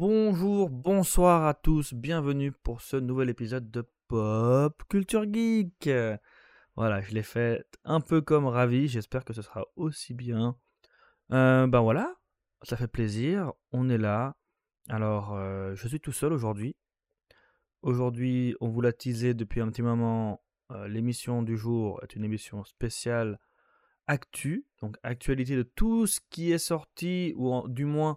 Bonjour, bonsoir à tous, bienvenue pour ce nouvel épisode de Pop Culture Geek. Voilà, je l'ai fait un peu comme ravi, j'espère que ce sera aussi bien. Euh, ben voilà, ça fait plaisir, on est là. Alors, euh, je suis tout seul aujourd'hui. Aujourd'hui, on vous l'a teasé depuis un petit moment, euh, l'émission du jour est une émission spéciale actu, donc actualité de tout ce qui est sorti, ou du moins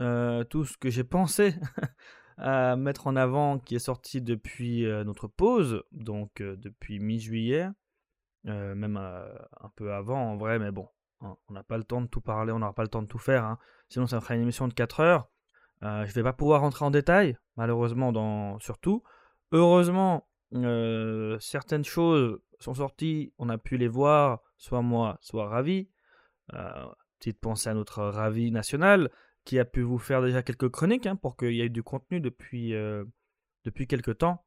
euh, tout ce que j'ai pensé à mettre en avant qui est sorti depuis euh, notre pause, donc euh, depuis mi-juillet, même un peu avant en vrai, mais bon, on n'a pas le temps de tout parler, on n'aura pas le temps de tout faire, hein. sinon ça fera une émission de 4 heures. Je vais pas pouvoir rentrer en détail, malheureusement, dans, sur tout. Heureusement, certaines choses sont sorties, on a pu les voir, soit moi, soit Ravi. Petite pensée à notre Ravi national, qui a pu vous faire déjà quelques chroniques, hein, pour qu'il y ait du contenu depuis, euh, quelques temps.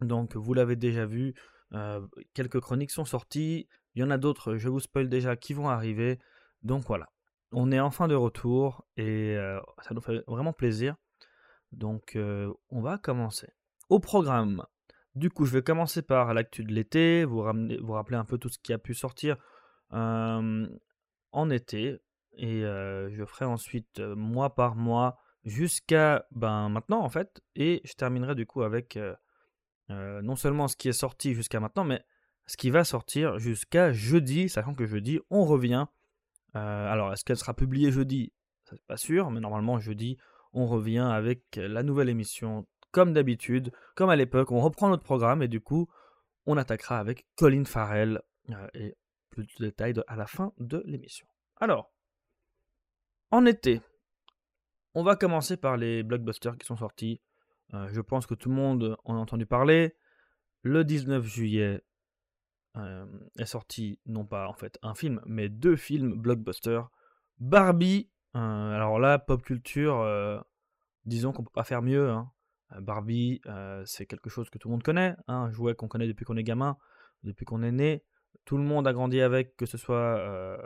Donc, vous l'avez déjà vu, euh, quelques chroniques sont sorties. Il y en a d'autres, je vous spoil déjà, qui vont arriver. Donc voilà, on est enfin de retour et euh, ça nous fait vraiment plaisir. Donc, on va commencer. Au programme. Du coup, je vais commencer par l'actu de l'été, vous, ramener- vous rappeler un peu tout ce qui a pu sortir en été. Et euh, je ferai ensuite euh, mois par mois jusqu'à ben, maintenant en fait. Et je terminerai du coup avec euh, non seulement ce qui est sorti jusqu'à maintenant, mais ce qui va sortir jusqu'à jeudi, sachant que jeudi on revient. Alors est-ce qu'elle sera publiée jeudi? C'est pas sûr, mais normalement jeudi on revient avec la nouvelle émission comme d'habitude, comme à l'époque. On reprend notre programme et du coup on attaquera avec Colin Farrell et plus de détails à la fin de l'émission. Alors, en été, on va commencer par les blockbusters qui sont sortis. Euh, je pense que tout le monde en a entendu parler. Le 19 juillet euh, est sorti, non pas en fait un film, mais deux films blockbusters. Barbie, euh, alors là, pop culture, disons qu'on peut pas faire mieux. hein. Barbie, c'est quelque chose que tout le monde connaît, hein, un jouet qu'on connaît depuis qu'on est gamin, depuis qu'on est né. Tout le monde a grandi avec, que ce soit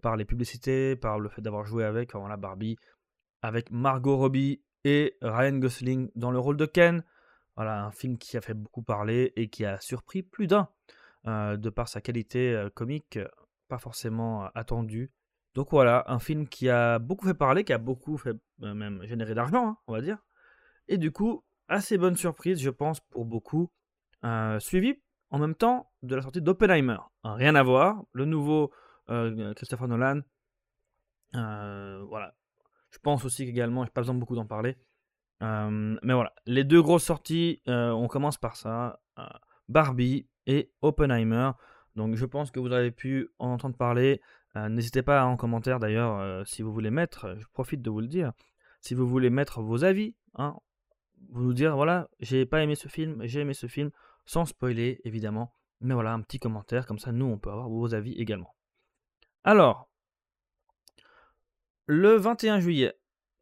par les publicités, par le fait d'avoir joué avec, enfin voilà, Barbie, avec Margot Robbie et Ryan Gosling dans le rôle de Ken. Voilà, un film qui a fait beaucoup parler et qui a surpris plus d'un, euh, de par sa qualité euh, comique, euh, pas forcément attendue. Donc voilà, un film qui a beaucoup fait parler, qui a beaucoup fait même générer d'argent, hein, on va dire. Et du coup, assez bonne surprise, je pense, pour beaucoup. Suivi en même temps de la sortie d'Oppenheimer. Rien à voir, le nouveau euh, Christopher Nolan. Euh, voilà. Je pense aussi qu'également, j'ai pas besoin beaucoup d'en parler. Euh, mais voilà, les deux grosses sorties, on commence par ça. Barbie et Oppenheimer. Donc je pense que vous avez pu en entendre parler. N'hésitez pas en commentaire d'ailleurs si vous voulez mettre, je profite de vous le dire, si vous voulez mettre vos avis, hein, vous nous dire voilà, j'ai pas aimé ce film, j'ai aimé ce film, sans spoiler évidemment. Mais voilà, un petit commentaire, comme ça nous on peut avoir vos avis également. Alors, le 21 juillet,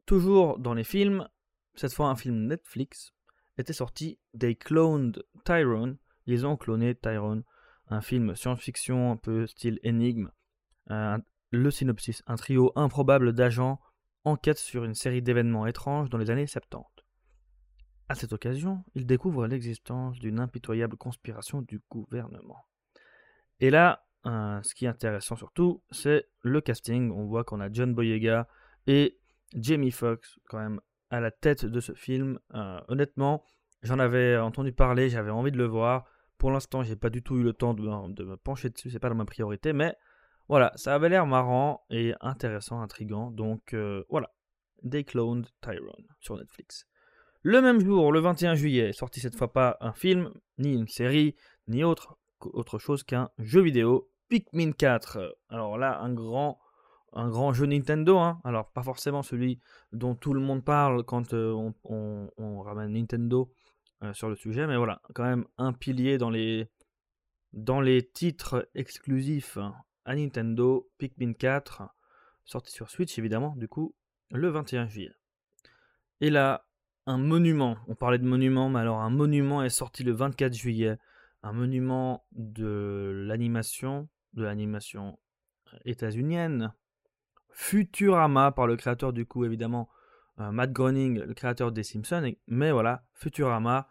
toujours dans les films, cette fois un film Netflix, était sorti They Cloned Tyrone. Ils ont cloné Tyrone, un film science-fiction un peu style énigme. Euh, le synopsis, un trio improbable d'agents enquête sur une série d'événements étranges dans les années 70. À cette occasion, ils découvrent l'existence d'une impitoyable conspiration du gouvernement. Et là, euh, ce qui est intéressant surtout, c'est le casting. On voit qu'on a John Boyega et Jamie Foxx quand même à la tête de ce film. Euh, honnêtement, j'en avais entendu parler, j'avais envie de le voir. Pour l'instant, j'ai pas du tout eu le temps de, me- pencher dessus, c'est pas ma priorité, mais voilà, ça avait l'air marrant et intéressant, intrigant. Donc euh, voilà, They Cloned Tyrone sur Netflix. Le même jour, le 21 juillet, sorti cette fois pas un film, ni une série, ni autre, autre chose qu'un jeu vidéo, Pikmin 4. Alors là, un grand, un grand jeu Nintendo, hein. alors pas forcément celui dont tout le monde parle quand euh, on, ramène Nintendo euh, sur le sujet, mais voilà, quand même un pilier dans les, dans les titres exclusifs à Nintendo, Pikmin 4, sorti sur Switch évidemment, du coup, le 21 juillet. Et là, un monument, on parlait de monument, mais alors un monument est sorti le 24 juillet, un monument de l'animation, de l'animation états-unienne, Futurama, par le créateur du coup évidemment Matt Groening, le créateur des Simpsons. mais voilà, Futurama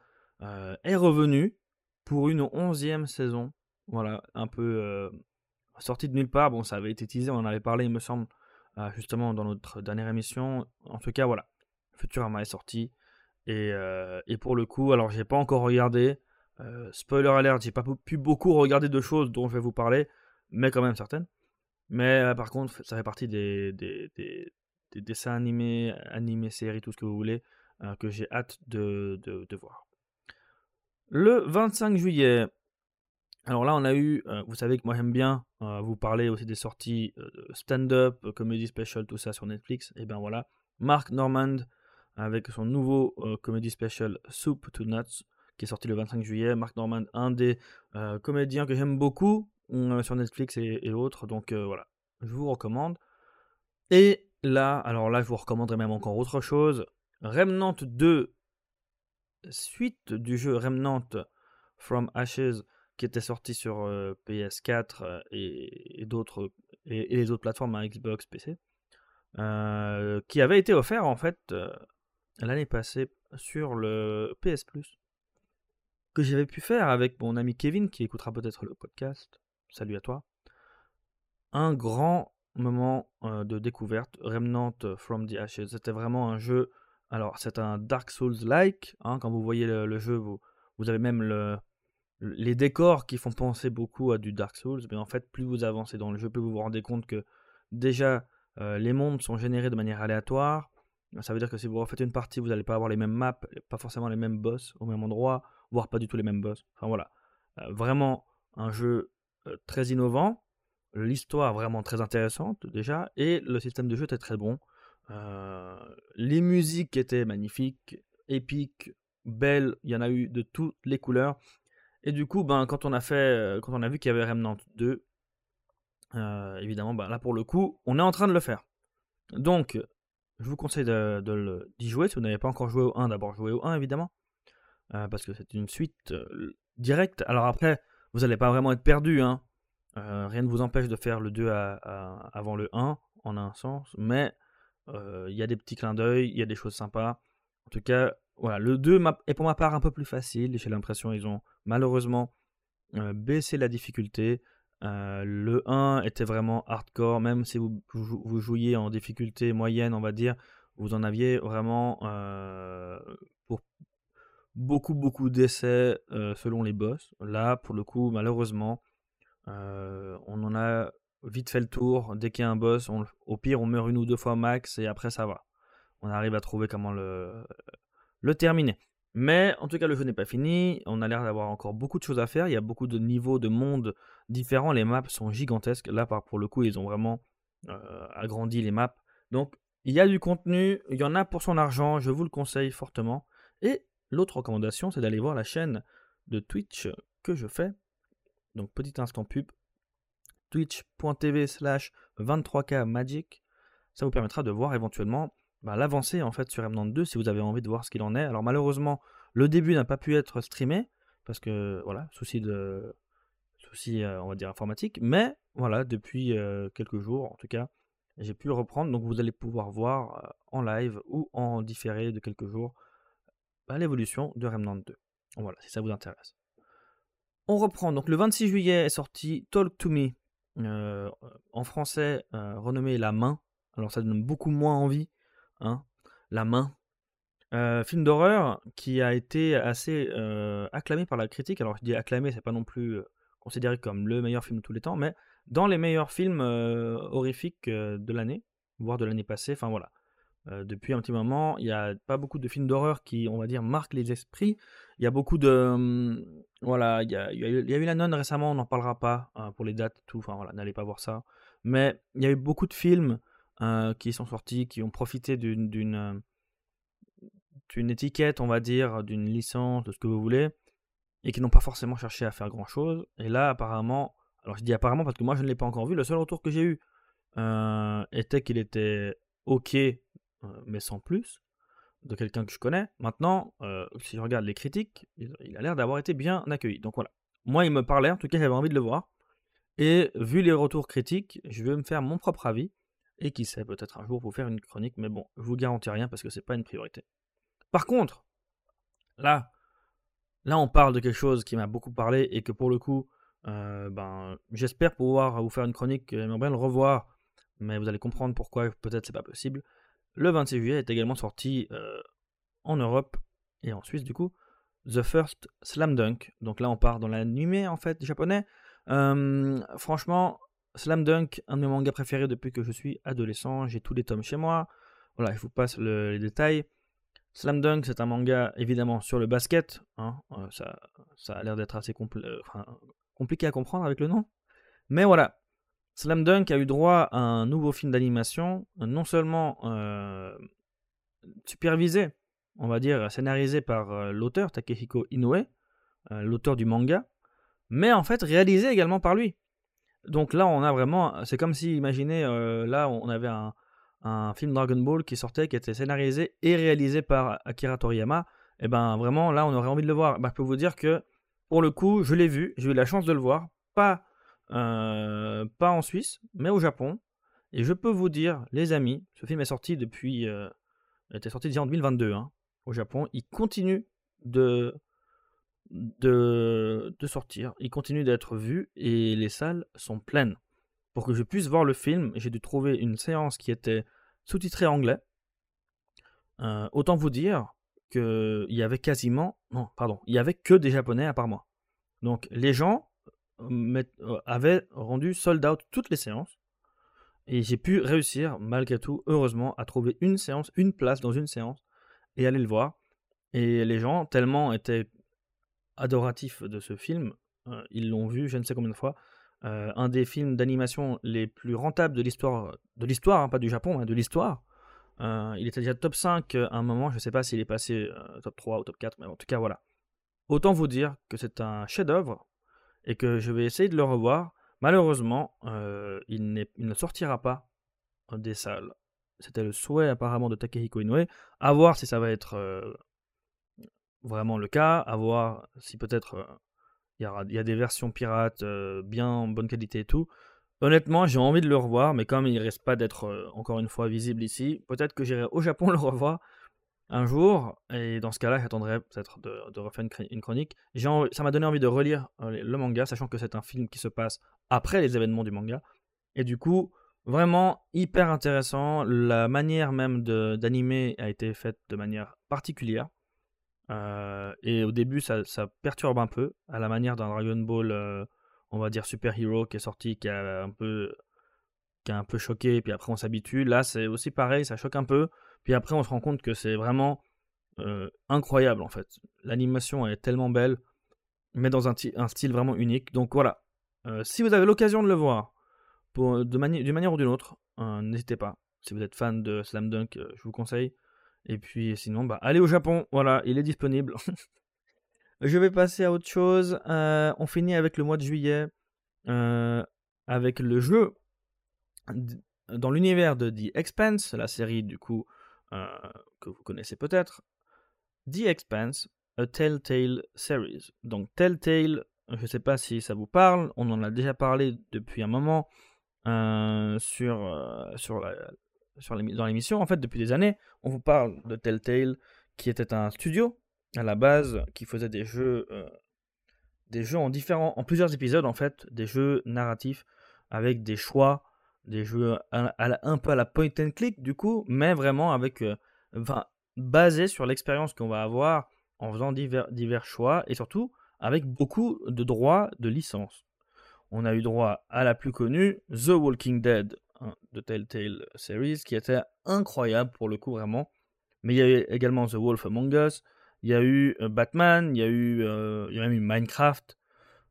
est revenu pour une onzième saison. Voilà, un peu sorti de nulle part. Bon, ça avait été teasé, on en avait parlé, il me semble, justement dans notre dernière émission. En tout cas, voilà, Futurama est sorti. Et, et pour le coup, alors j'ai pas encore regardé. Spoiler alert, j'ai pas pu beaucoup regarder de choses dont je vais vous parler, mais quand même certaines. Mais par contre, ça fait partie des, des, des, dessins animés, animés, séries, tout ce que vous voulez, que j'ai hâte de, voir. Le 25 juillet, alors là, on a eu, vous savez que moi j'aime bien vous parler aussi des sorties stand-up, comedy special, tout ça sur Netflix. Et ben voilà, Mark Normand avec son nouveau comedy special Soup to Nuts qui est sorti le 25 juillet. Mark Normand, un des comédiens que j'aime beaucoup sur Netflix et, autres. Donc voilà, je vous recommande. Et là, alors là, je vous recommanderais même encore autre chose. Remnant 2, suite du jeu Remnant from Ashes qui était sorti sur PS4 et, d'autres et, les autres plateformes à hein, Xbox, PC, qui avait été offert en fait l'année passée sur le PS Plus, que j'avais pu faire avec mon ami Kevin qui écoutera peut-être le podcast. Salut à toi. Un grand moment de découverte, Remnant from the Ashes. C'était vraiment un jeu. Alors, c'est un Dark Souls-like. Hein, quand vous voyez le, jeu, vous, avez même le, les décors qui font penser beaucoup à du Dark Souls, mais en fait, plus vous avancez dans le jeu, plus vous vous rendez compte que déjà euh, les mondes sont générés de manière aléatoire. Ça veut dire que si vous refaites une partie, vous n'allez pas avoir les mêmes maps, pas forcément les mêmes boss au même endroit, voire pas du tout les mêmes boss. Enfin voilà, euh, vraiment un jeu euh, très innovant, l'histoire vraiment très intéressante déjà, et le système de jeu était très bon. les musiques étaient magnifiques, épiques, belles, il y en a eu de toutes les couleurs. Et du coup, ben, quand on a euh, vu qu'il y avait Remnant 2, euh, évidemment, ben, là pour le coup, on est en train de le faire. Donc, je vous conseille de, d'y jouer. Si vous n'avez pas encore joué au 1, d'abord jouez au 1 évidemment, euh, parce que c'est une suite directe. Alors après, vous n'allez pas vraiment être perdu. Hein. rien ne vous empêche de faire le 2 avant le 1, en un sens, mais il y a des petits clins d'œil, il y a des choses sympas. En tout cas, voilà, le 2 est pour ma part un peu plus facile. J'ai l'impression qu'ils ont malheureusement euh, baissé la difficulté. Euh, le 1 était vraiment hardcore, même si vous, vous, jouiez en difficulté moyenne, on va dire, vous en aviez vraiment euh, pour beaucoup, beaucoup d'essais selon les boss. Là, pour le coup, malheureusement, on en a vite fait le tour. Dès qu'il y a un boss, au pire, on meurt une ou deux fois max et après, ça va. On arrive à trouver comment le, terminer. Mais en tout cas, le jeu n'est pas fini. On a l'air d'avoir encore beaucoup de choses à faire. Il y a beaucoup de niveaux de monde différents. Les maps sont gigantesques. Là, pour le coup, ils ont vraiment euh, agrandi les maps. Donc, il y a du contenu. Il y en a pour son argent. Je vous le conseille fortement. Et l'autre recommandation, c'est d'aller voir la chaîne de Twitch que je fais. Donc, petit instant pub. Twitch.tv slash 23K Magic. Ça vous permettra de voir éventuellement bah, l'avancée en fait sur Remnant 2 si vous avez envie de voir ce qu'il en est. Alors malheureusement, le début n'a pas pu être streamé parce que voilà, souci de souci euh, on va dire informatique, mais voilà, depuis euh, quelques jours en tout cas, j'ai pu reprendre donc vous allez pouvoir voir euh, en live ou en différé de quelques jours l'évolution de Remnant 2. Voilà, si ça vous intéresse. On reprend donc le 26 juillet est sorti Talk to Me en français renommé La main. Alors ça donne beaucoup moins envie Hein, la main. Euh, film d'horreur qui a été assez euh, acclamé par la critique. Alors je dis acclamé, c'est pas non plus euh, considéré comme le meilleur film de tous les temps, mais dans les meilleurs films horrifiques de l'année, voire de l'année passée. Enfin voilà. Depuis un petit moment, il n'y a pas beaucoup de films d'horreur qui, on va dire, marquent les esprits. Il y a beaucoup de. Hum, voilà, il y a, eu La Nonne récemment, on n'en parlera pas hein, pour les dates, tout. Enfin voilà, n'allez pas voir ça. Mais il y a eu beaucoup de films euh, qui sont sortis, qui ont profité d'une euh, d'une étiquette, on va dire, d'une licence, de ce que vous voulez, et qui n'ont pas forcément cherché à faire grand chose. Et là, apparemment, alors je dis apparemment parce que moi je ne l'ai pas encore vu, le seul retour que j'ai eu euh, était qu'il était ok, mais sans plus, de quelqu'un que je connais. Maintenant, si je regarde les critiques, il a l'air d'avoir été bien accueilli. Donc voilà. Moi, il me parlait, en tout cas, j'avais envie de le voir. Et vu les retours critiques, je vais me faire mon propre avis. Et qui sait, peut-être un jour vous faire une chronique, mais bon, je vous garantis rien parce que c'est pas une priorité. Par contre, là, là on parle de quelque chose qui m'a beaucoup parlé et que pour le coup, euh, ben, j'espère pouvoir vous faire une chronique, j'aimerais bien le revoir, mais vous allez comprendre pourquoi peut-être c'est pas possible. Le 26 juillet est également sorti euh, en Europe et en Suisse du coup, The First Slam Dunk. Donc là on part dans l'animé en fait japonais. Euh, franchement, Slam Dunk, un de mes mangas préférés depuis que je suis adolescent. J'ai tous les tomes chez moi. Voilà, je vous passe les détails. Slam Dunk, c'est un manga évidemment sur le basket. Hein. ça, ça, a l'air d'être assez compl compliqué à comprendre avec le nom. Mais voilà, Slam Dunk a eu droit à un nouveau film d'animation, non seulement euh, supervisé, on va dire scénarisé par euh, l'auteur Takehiko Inoue, euh, l'auteur du manga, mais en fait réalisé également par lui. Donc là, on a vraiment, c'est comme si, imaginez, là, on avait un, film Dragon Ball qui sortait, qui était scénarisé et réalisé par Akira Toriyama. Et eh ben vraiment, là, on aurait envie de le voir. Bah, je peux vous dire que pour le coup, je l'ai vu, j'ai eu la chance de le voir, pas, euh, pas en Suisse, mais au Japon. Et je peux vous dire, les amis, ce film est sorti depuis, euh, était sorti déjà en 2022 hein, au Japon. Il continue de, de, de sortir, il continue d'être vu et les salles sont pleines. Pour que je puisse voir le film, j'ai dû trouver une séance qui était sous-titrée anglais. Euh, autant vous dire qu'il y avait quasiment, non, pardon, il y avait que des Japonais à part moi. Donc les gens euh, euh, avaient rendu sold out toutes les séances. Et j'ai pu réussir, malgré tout, heureusement, à trouver une séance, une place dans une séance, et aller le voir. Et les gens, tellement étaient adoratifs de ce film, euh, ils l'ont vu je ne sais combien de fois. un des films d'animation les plus rentables de l'histoire, de l'histoire, hein, pas du Japon, mais de l'histoire. Euh, il était déjà top 5 à un moment, je ne sais pas s'il est passé euh, top 3 ou top 4, mais en tout cas voilà. Autant vous dire que c'est un chef-d'œuvre et que je vais essayer de le revoir. Malheureusement, euh, il, ne sortira pas des salles. C'était le souhait apparemment de Takehiko Inoue. À voir si ça va être vraiment le cas. À voir si peut-être il y, a des versions pirates bien en bonne qualité et tout. Honnêtement, j'ai envie de le revoir, mais comme il ne reste pas d'être euh, encore une fois visible ici, peut-être que j'irai au Japon le revoir un jour, et dans ce cas-là, j'attendrai peut-être de, refaire une, chronique. ça m'a donné envie de relire euh, le manga, sachant que c'est un film qui se passe après les événements du manga. Et du coup, vraiment hyper intéressant. La manière même d'animer a été faite de manière particulière. Euh, et au début, ça, perturbe un peu, à la manière d'un Dragon Ball on va dire super hero qui est sorti, qui a un peu, qui a un peu choqué, puis après on s'habitue. Là, c'est aussi pareil, ça choque un peu, puis après on se rend compte que c'est vraiment euh, incroyable en fait. L'animation est tellement belle, mais dans un, style vraiment unique. Donc voilà, euh, si vous avez l'occasion de le voir, d'une manière ou d'une autre, euh, n'hésitez pas. Si vous êtes fan de Slam Dunk, je vous conseille. Et puis sinon, bah, allez au Japon, voilà, il est disponible. Je vais passer à autre chose. On finit avec le mois de juillet, avec le jeu dans l'univers de The Expanse, la série du coup que vous connaissez peut-être. The Expanse, a Telltale Series. Donc Telltale, je ne sais pas si ça vous parle, on en a déjà parlé depuis un moment sur, sur, la, sur dans l'émission, en fait depuis des années. On vous parle de Telltale qui était un studio à la base qui faisait des jeux, euh, des jeux en différents, en plusieurs épisodes en fait, des jeux narratifs avec des choix, des jeux un peu à la point and click du coup, mais vraiment avec, euh, basé sur l'expérience qu'on va avoir en faisant divers, choix et surtout avec beaucoup de droits de licence. On a eu droit à la plus connue, The Walking Dead hein, de Telltale Series, qui était incroyable pour le coup vraiment. Mais il y a eu également The Wolf Among Us, il y a eu euh, Batman, il y a eu, euh, même Minecraft.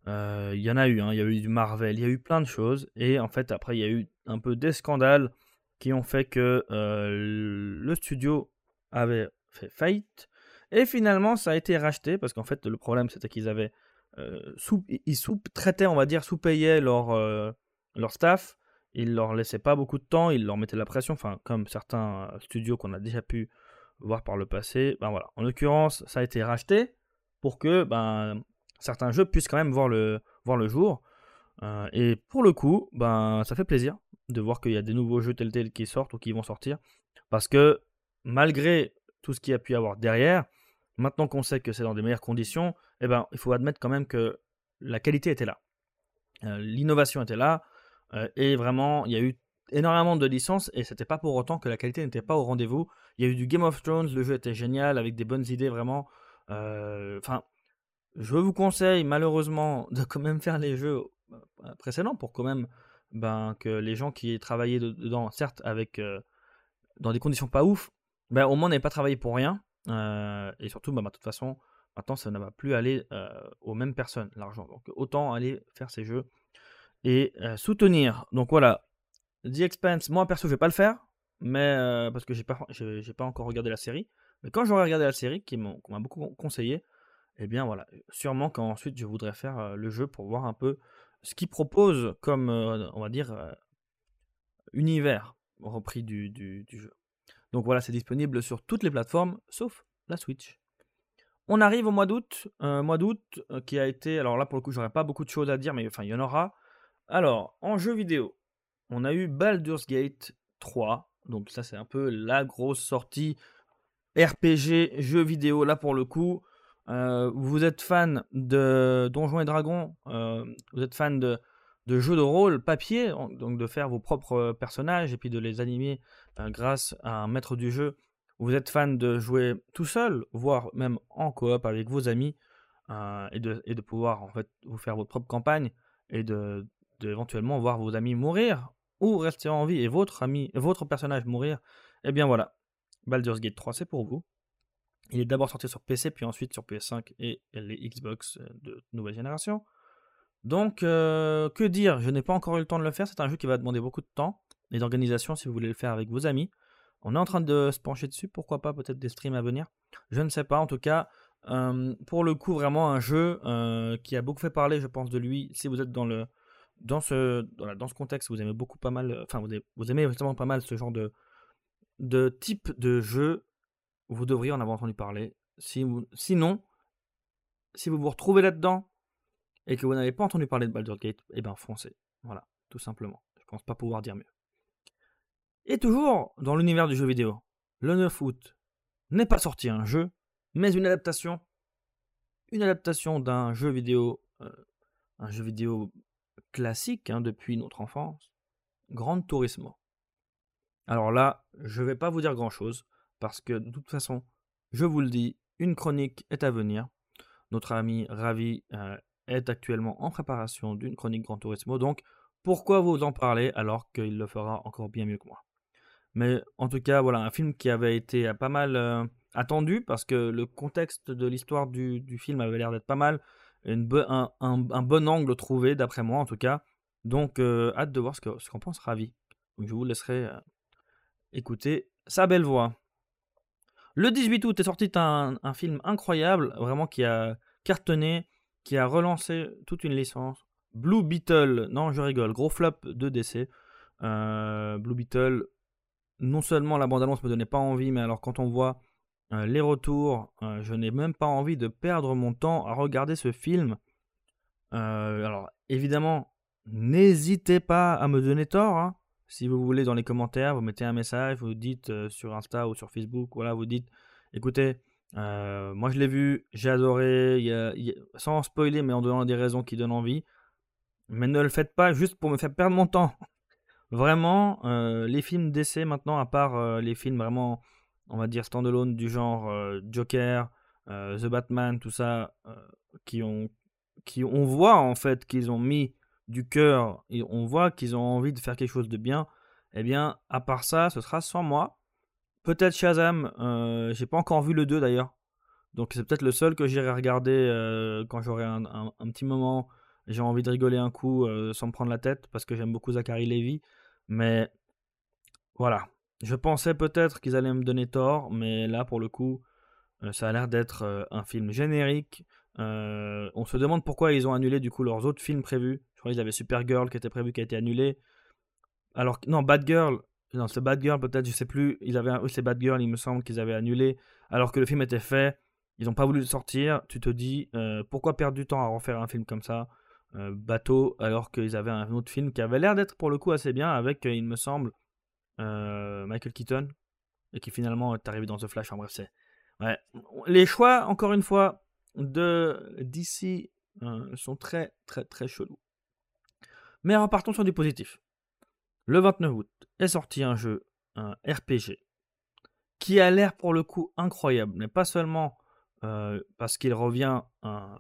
Il y en a eu, hein, il y a eu du Marvel, il y a eu plein de choses. Et en fait, après, il y a eu un peu des scandales qui ont fait que le studio avait fait faillite. Et finalement, ça a été racheté parce qu'en fait, le problème, c'était qu'ils avaient sous, ils sous-traitaient, on va dire, sous-payaient leur, leur staff. Ils leur laissaient pas beaucoup de temps, ils leur mettaient la pression, enfin, comme certains studios qu'on a déjà pu voir par le passé. Ben voilà. En l'occurrence, ça a été racheté pour que ben, certains jeux puissent quand même voir le, voir le jour. Euh, et pour le coup, ben, ça fait plaisir de voir qu'il y a des nouveaux jeux tels qui sortent ou qui vont sortir. Parce que malgré tout ce qu'il y a pu y avoir derrière, maintenant qu'on sait que c'est dans des meilleures conditions, eh ben, il faut admettre quand même que la qualité était là. Euh, l'innovation était là. Euh, et vraiment, il y a eu énormément de licences et c'était pas pour autant que la qualité n'était pas au rendez-vous. Il y a eu du Game of Thrones, le jeu était génial avec des bonnes idées vraiment. Enfin, je vous conseille malheureusement de quand même faire les jeux euh, précédents pour quand même ben, que les gens qui aient travaillé dedans, certes avec euh, dans des conditions pas ouf, ben, au moins n'aient pas travaillé pour rien. Euh, et surtout, ben, de toute façon, maintenant ça ne va plus aller aux mêmes personnes, l'argent. Donc autant aller faire ces jeux et soutenir. Donc voilà, The Expanse, moi perso je vais pas le faire, mais parce que j'ai pas, j'ai pas encore regardé la série. Mais quand j'aurai regardé la série, qui m'a beaucoup conseillé, eh bien voilà, sûrement qu'ensuite je voudrais faire le jeu pour voir un peu ce qu'il propose comme, on va dire, univers repris du, du, jeu. Donc voilà, c'est disponible sur toutes les plateformes sauf la Switch. On arrive au mois d'août, mois d'août qui a été, alors là pour le coup j'aurais pas beaucoup de choses à dire, mais enfin il y en aura. Alors en jeu vidéo, on a eu Baldur's Gate 3, donc ça c'est un peu la grosse sortie RPG jeu vidéo là pour le coup. Euh, vous êtes fan de Donjons et Dragons, euh, vous êtes fan de, jeux de rôle papier, donc de faire vos propres personnages et puis de les animer euh, grâce à un maître du jeu. Vous êtes fan de jouer tout seul, voire même en coop avec vos amis, et, de, et pouvoir en fait vous faire votre propre campagne et de, éventuellement voir vos amis mourir ou rester en vie et votre ami, votre personnage mourir. Eh bien voilà, Baldur's Gate 3 c'est pour vous. Il est d'abord sorti sur PC, puis ensuite sur PS5 et les Xbox euh, de nouvelle génération. Donc, euh, que dire? Je n'ai pas encore eu le temps de le faire. C'est un jeu qui va demander beaucoup de temps et d'organisation si vous voulez le faire avec vos amis. On est en train de se pencher dessus. Pourquoi pas peut-être des streams à venir? Je ne sais pas. En tout cas, euh, pour le coup, vraiment un jeu qui a beaucoup fait parler, je pense, de lui. Si vous êtes dans le ce contexte, vous aimez beaucoup pas mal. Enfin, vous, vraiment pas mal ce genre de type de jeu vous devriez en avoir entendu parler. Si sinon, si vous vous retrouvez là-dedans et que vous n'avez pas entendu parler de Baldur's Gate, eh bien foncez. Voilà, tout simplement. Je pense pas pouvoir dire mieux. Et toujours dans l'univers du jeu vidéo, le 9 août n'est pas sorti un jeu, mais une adaptation. Une adaptation d'un jeu vidéo, euh, un jeu vidéo classique hein, depuis notre enfance, Grand Turismo. Alors là, je vais pas vous dire grand chose parce que de toute façon, je vous le dis, une chronique est à venir. Notre ami Ravi euh, est actuellement en préparation d'une chronique Grand Turismo, donc pourquoi vous en parler alors qu'il le fera encore bien mieux que moi? Mais en tout cas, voilà, un film qui avait été pas mal euh, attendu parce que le contexte de l'histoire du, film avait l'air d'être pas mal, un, bon angle trouvé d'après moi en tout cas. Donc euh, hâte de voir ce qu'en pense Ravi. je vous laisserai écouter sa belle voix. Le 18 août est sorti un, film incroyable, vraiment qui a cartonné, qui a relancé toute une licence. Blue Beetle, non je rigole, gros flop de DC. Euh, Blue Beetle, non seulement la bande-annonce me donnait pas envie, mais alors quand on voit euh, les retours, euh, je n'ai même pas envie de perdre mon temps à regarder ce film. alors évidemment, n'hésitez pas à me donner tort. Hein. Si vous voulez, dans les commentaires, vous mettez un message, vous dites euh, sur Insta ou sur Facebook, voilà, vous dites, écoutez, euh, moi je l'ai vu, j'ai adoré, sans spoiler, mais en donnant des raisons qui donnent envie. Mais ne le faites pas juste pour me faire perdre mon temps. Vraiment, euh, les films d'essai maintenant, à part les films vraiment, on va dire standalone du genre Joker, The Batman, tout ça, qui ont, qui on voit en fait qu'ils ont mis du cœur on voit qu'ils ont envie de faire quelque chose de bien, eh bien, à part ça, ce sera sans moi. Peut-être Shazam, euh, j'ai pas encore vu le 2 d'ailleurs. Donc c'est peut-être le seul que j'irai regarder euh, quand j'aurai un, petit moment. J'ai envie de rigoler un coup euh, sans me prendre la tête parce que j'aime beaucoup Zachary Levy. Mais voilà. Je pensais peut-être qu'ils allaient me donner tort, mais là pour le coup, ça a l'air d'être un film générique. on se demande pourquoi ils ont annulé du coup leurs autres films prévus. Je crois qu'ils avaient Supergirl qui était prévu, qui a été annulé. Alors, non, Bad Girl, non, c'est Bad Girl peut-être, je sais plus. Ils avaient, c'est Bad Girl, il me semble qu'ils avaient annulé. Alors que le film était fait, ils n'ont pas voulu le sortir. Tu te dis, euh, pourquoi perdre du temps à refaire un film comme ça bateau, alors qu'ils avaient un autre film qui avait l'air d'être pour le coup assez bien, avec, il me semble, Michael Keaton, et qui finalement est arrivé dans The Flash. En bref, c'est. Ouais. Les choix, encore une fois, de DC sont très, très, très chelous. Mais repartons sur du positif. Le 29 août est sorti un jeu, un RPG, qui a l'air pour le coup incroyable, mais pas seulement euh, parce qu'il revient euh,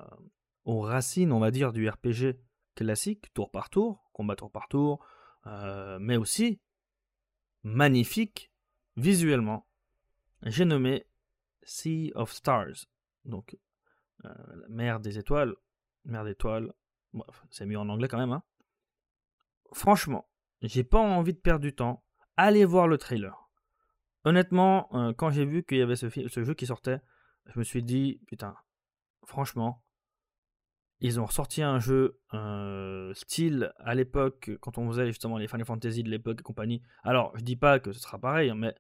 aux racines, on va dire, du RPG classique, tour par tour, combat tour par tour, euh, mais aussi magnifique visuellement. J'ai nommé Sea of Stars, donc la mer des étoiles, mer d'étoiles, c'est mieux en anglais quand même. Hein. Franchement, j'ai pas envie de perdre du temps. Allez voir le trailer. Honnêtement, quand j'ai vu qu'il y avait ce, jeu qui sortait, je me suis dit, putain, franchement, ils ont ressorti un jeu style à l'époque, quand on faisait justement les Final Fantasy de l'époque et compagnie. Alors, je dis pas que ce sera pareil, hein, mais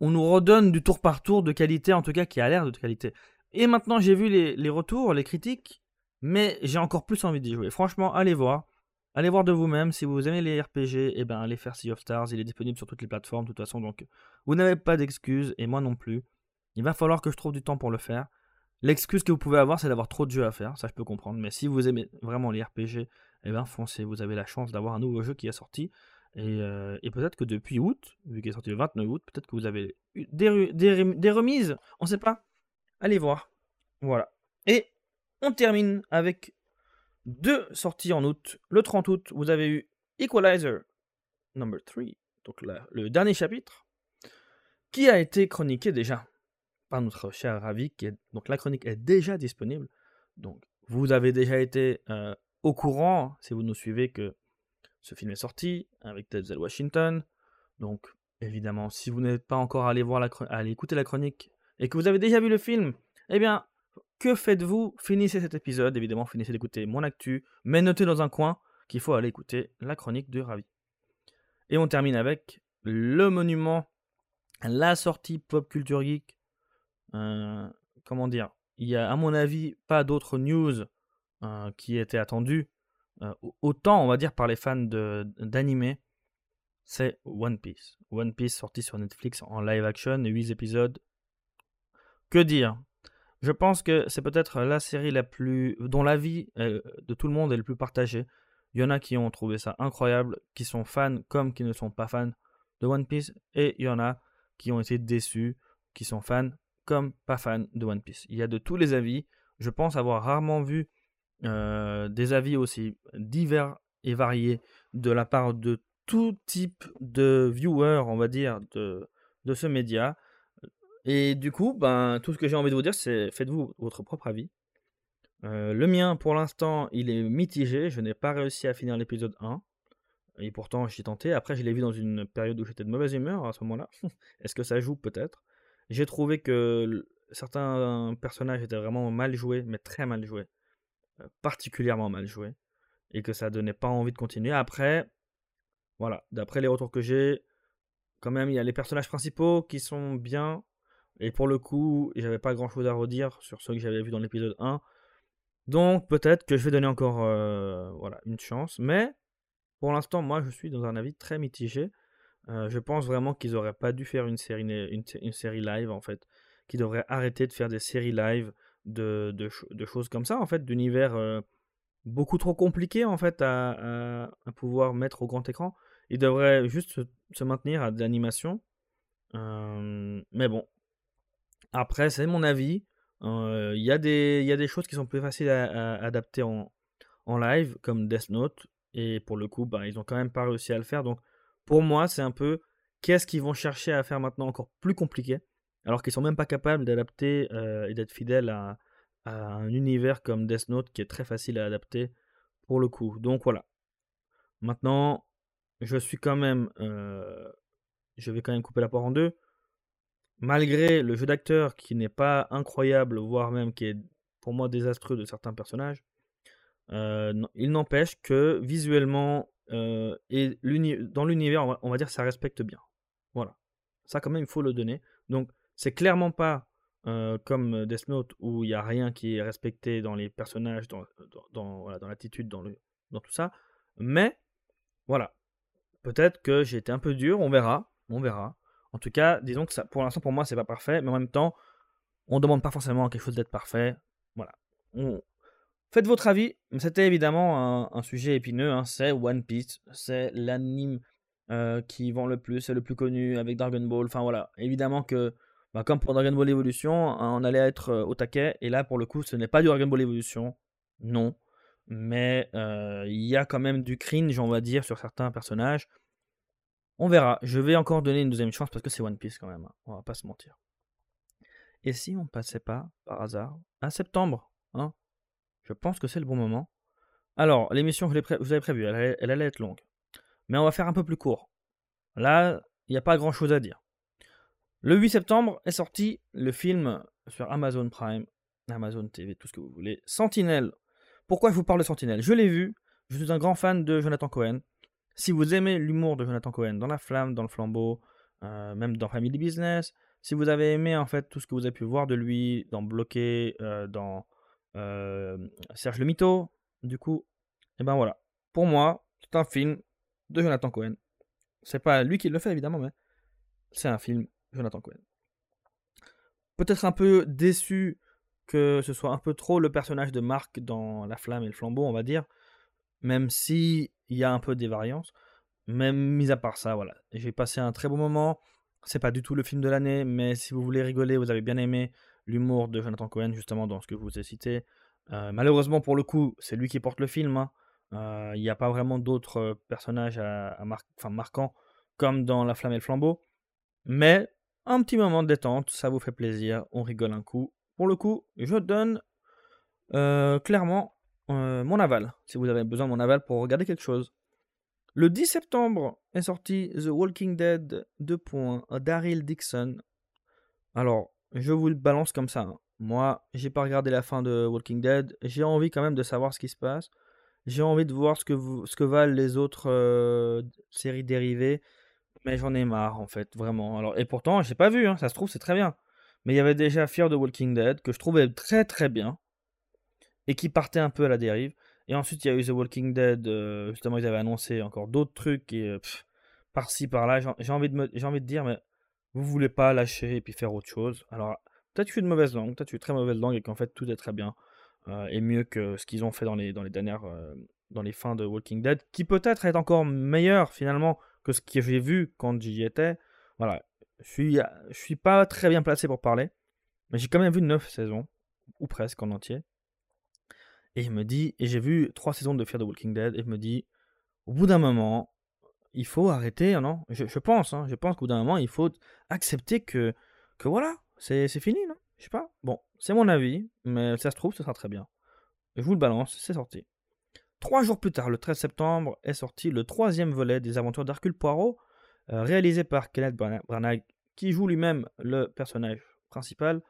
on nous redonne du tour par tour de qualité, en tout cas qui a l'air de qualité. Et maintenant, j'ai vu les, les, retours, les critiques, mais j'ai encore plus envie d'y jouer. Franchement, allez voir. Allez voir de vous-même. Si vous aimez les RPG, eh ben, allez faire Sea of Stars. Il est disponible sur toutes les plateformes, de toute façon. Donc, vous n'avez pas d'excuses, et moi non plus. Il va falloir que je trouve du temps pour le faire. L'excuse que vous pouvez avoir, c'est d'avoir trop de jeux à faire, ça je peux comprendre. Mais si vous aimez vraiment les RPG, eh ben foncez, vous avez la chance d'avoir un nouveau jeu qui est sorti. Et, euh, peut-être que depuis août, vu qu'il est sorti le 29 août, peut-être que vous avez eu des, des, remises, on sait pas. Allez voir. Voilà. Et on termine avec deux sorties en août. Le 30 août, vous avez eu Equalizer number 3, donc le dernier chapitre, qui a été chroniqué déjà par notre cher Ravi. Qui est, donc la chronique est déjà disponible. Donc vous avez déjà été euh, au courant, si vous nous suivez, que ce film est sorti avec Denzel Washington. Donc évidemment, si vous n'êtes pas encore allé, voir la, allé écouter la chronique et que vous avez déjà vu le film, eh bien, que faites-vous? Finissez cet épisode, évidemment, finissez d'écouter mon actu, mais notez dans un coin qu'il faut aller écouter la chronique de Ravi. Et on termine avec le monument, la sortie Pop Culture Geek euh, comment dire, il y a à mon avis pas d'autres news euh, qui étaient attendues. Euh, autant, on va dire, par les fans d'anime, c'est One Piece. One Piece sorti sur Netflix en live action, 8 épisodes. Que dire? Je pense que c'est peut-être la série la plus dont l'avis de tout le monde est le plus partagé. Il y en a qui ont trouvé ça incroyable, qui sont fans comme qui ne sont pas fans de One Piece, et il y en a qui ont été déçus, qui sont fans comme pas fan de One Piece. Il y a de tous les avis. Je pense avoir rarement vu euh, des avis aussi divers et variés de la part de tout type de viewers, on va dire, de ce média. Et du coup, ben, tout ce que j'ai envie de vous dire, c'est faites-vous votre propre avis. Euh, le mien, pour l'instant, il est mitigé. Je n'ai pas réussi à finir l'épisode 1. Et pourtant, j'ai tenté. Après, je l'ai vu dans une période où j'étais de mauvaise humeur à ce moment-là. Est-ce que ça joue? Peut-être. J'ai trouvé que certains personnages étaient vraiment mal joués, mais très mal joués. Euh, particulièrement mal joués. Et que ça donnait pas envie de continuer. Après, voilà, d'après les retours que j'ai, quand même, il y a les personnages principaux qui sont bien. Et pour le coup, j'avais pas grand chose à redire sur ceux que j'avais vu dans l'épisode 1. Donc peut-être que je vais donner encore euh, voilà, une chance. Mais pour l'instant, moi, je suis dans un avis très mitigé. Euh, je pense vraiment qu'ils auraient pas dû faire une série, une, série live en fait. Qu'ils devraient arrêter de faire des séries live de, de, choses comme ça en fait, d'univers euh, beaucoup trop compliqués en fait à, pouvoir mettre au grand écran. Ils devraient juste se, maintenir à de l'animation. Mais bon, après c'est mon avis. Il y, a des choses qui sont plus faciles à, adapter en, live comme Death Note. Et pour le coup, bah, ils ont quand même pas réussi à le faire. Donc pour moi, c'est un peu qu'est-ce qu'ils vont chercher à faire maintenant encore plus compliqué, alors qu'ils sont même pas capables d'adapter euh, et d'être fidèles à, un univers comme Death Note qui est très facile à adapter pour le coup. Donc voilà. Maintenant, je suis quand même, euh, je vais quand même couper la porte en deux. Malgré le jeu d'acteur qui n'est pas incroyable, voire même qui est pour moi désastreux de certains personnages, euh, il n'empêche que visuellement euh, et dans l'univers, on, va dire, ça respecte bien. Voilà. Ça, quand même, il faut le donner. Donc, c'est clairement pas euh, comme Death Note, où il n'y a rien qui est respecté dans les personnages, dans, l'attitude, dans tout ça. Mais, voilà. Peut-être que j'ai été un peu dur, on verra. On verra. En tout cas, disons que pour l'instant, pour moi, c'est pas parfait, mais en même temps, on ne demande pas forcément quelque chose d'être parfait. Voilà. Faites votre avis, mais c'était évidemment un, sujet épineux. Hein. C'est One Piece, c'est l'anime euh, qui vend le plus, c'est le plus connu avec Dragon Ball. Enfin voilà, évidemment que, bah, comme pour Dragon Ball Evolution, on allait être euh, au taquet. Et là, pour le coup, ce n'est pas du Dragon Ball Evolution, non. Mais euh, il y a quand même du cringe, on va dire, sur certains personnages. On verra. Je vais encore donner une deuxième chance parce que c'est One Piece quand même. Hein. On va pas se mentir. Et si on passait pas, par hasard, à septembre hein? Je pense que c'est le bon moment. Alors, l'émission, je, vous avez prévu, elle, elle, allait être longue. Mais on va faire un peu plus court. Là, il n'y a pas grand chose à dire. Le 8 septembre est sorti le film sur Amazon Prime, Amazon TV, tout ce que vous voulez. Sentinelle. Pourquoi je vous parle de Sentinelle? Je l'ai vu. Je suis un grand fan de Jonathan Cohen. Si vous aimez l'humour de Jonathan Cohen dans La Flamme, dans Le Flambeau, euh, même dans Family Business, si vous avez aimé en fait tout ce que vous avez pu voir de lui dans Bloqué, euh, dans euh, Serge le Mito, du coup, et eh ben voilà. Pour moi, c'est un film de Jonathan Cohen. C'est pas lui qui le fait évidemment, mais c'est un film Jonathan Cohen. Peut-être un peu déçu que ce soit un peu trop le personnage de Marc dans La Flamme et le Flambeau, on va dire, même si il y a un peu des variances. Même mis à part ça, voilà, j'ai passé un très bon moment. C'est pas du tout le film de l'année, mais si vous voulez rigoler, vous avez bien aimé l'humour de Jonathan Cohen, justement, dans ce que je vous ai cité. Euh, malheureusement, pour le coup, c'est lui qui porte le film. Hein. Euh, il n'y a pas vraiment d'autres euh, personnages à, enfin, marquants comme dans La Flamme et le Flambeau. Mais un petit moment de détente, ça vous fait plaisir, on rigole un coup. Pour le coup, je donne clairement mon aval, si vous avez besoin de mon aval pour regarder quelque chose. Le 10 septembre est sorti The Walking Dead 2. Daryl Dixon. Alors, je vous le balance comme ça. Hein. Moi, j'ai pas regardé la fin de Walking Dead. J'ai envie quand même de savoir ce qui se passe. J'ai envie de voir ce que, ce que valent les autres euh, séries dérivées. Mais j'en ai marre, en fait, vraiment. Alors, et pourtant, j'ai pas vu, hein, ça se trouve, c'est très bien. Mais il y avait déjà Fear de Walking Dead, que je trouvais très très bien. Et qui partait un peu à la dérive. Et ensuite, il y a eu The Walking Dead. Euh, justement, ils avaient annoncé encore d'autres trucs. Et euh, par-ci, par-là. J'ai envie, de dire, mais vous voulez pas lâcher et puis faire autre chose. Alors, peut-être que je suis de mauvaise langue. Peut-être que je très mauvaise langue et qu'en fait, tout est très bien. Euh, et mieux que ce qu'ils ont fait dans les, dans les dernières. dans les fins de Walking Dead. Qui peut-être est encore meilleur finalement que ce que j'ai vu quand j'y étais. Voilà. Je suis, je suis pas très bien placé pour parler. Mais j'ai quand même vu 9 saisons. Ou presque en entier. Et je me dis, et j'ai vu trois saisons de Fear the Walking Dead, et je me dis, au bout d'un moment, il faut arrêter, non? Je, pense, hein, je pense qu'au bout d'un moment, il faut accepter que, que voilà, c'est fini, non? Je sais pas. Bon, c'est mon avis, mais ça se trouve, ce sera très bien. Je vous le balance, c'est sorti. Trois jours plus tard, le 13 septembre, est sorti le troisième volet des aventures d'Hercule Poirot, euh, réalisé par Kenneth Branagh, qui joue lui-même le personnage principal.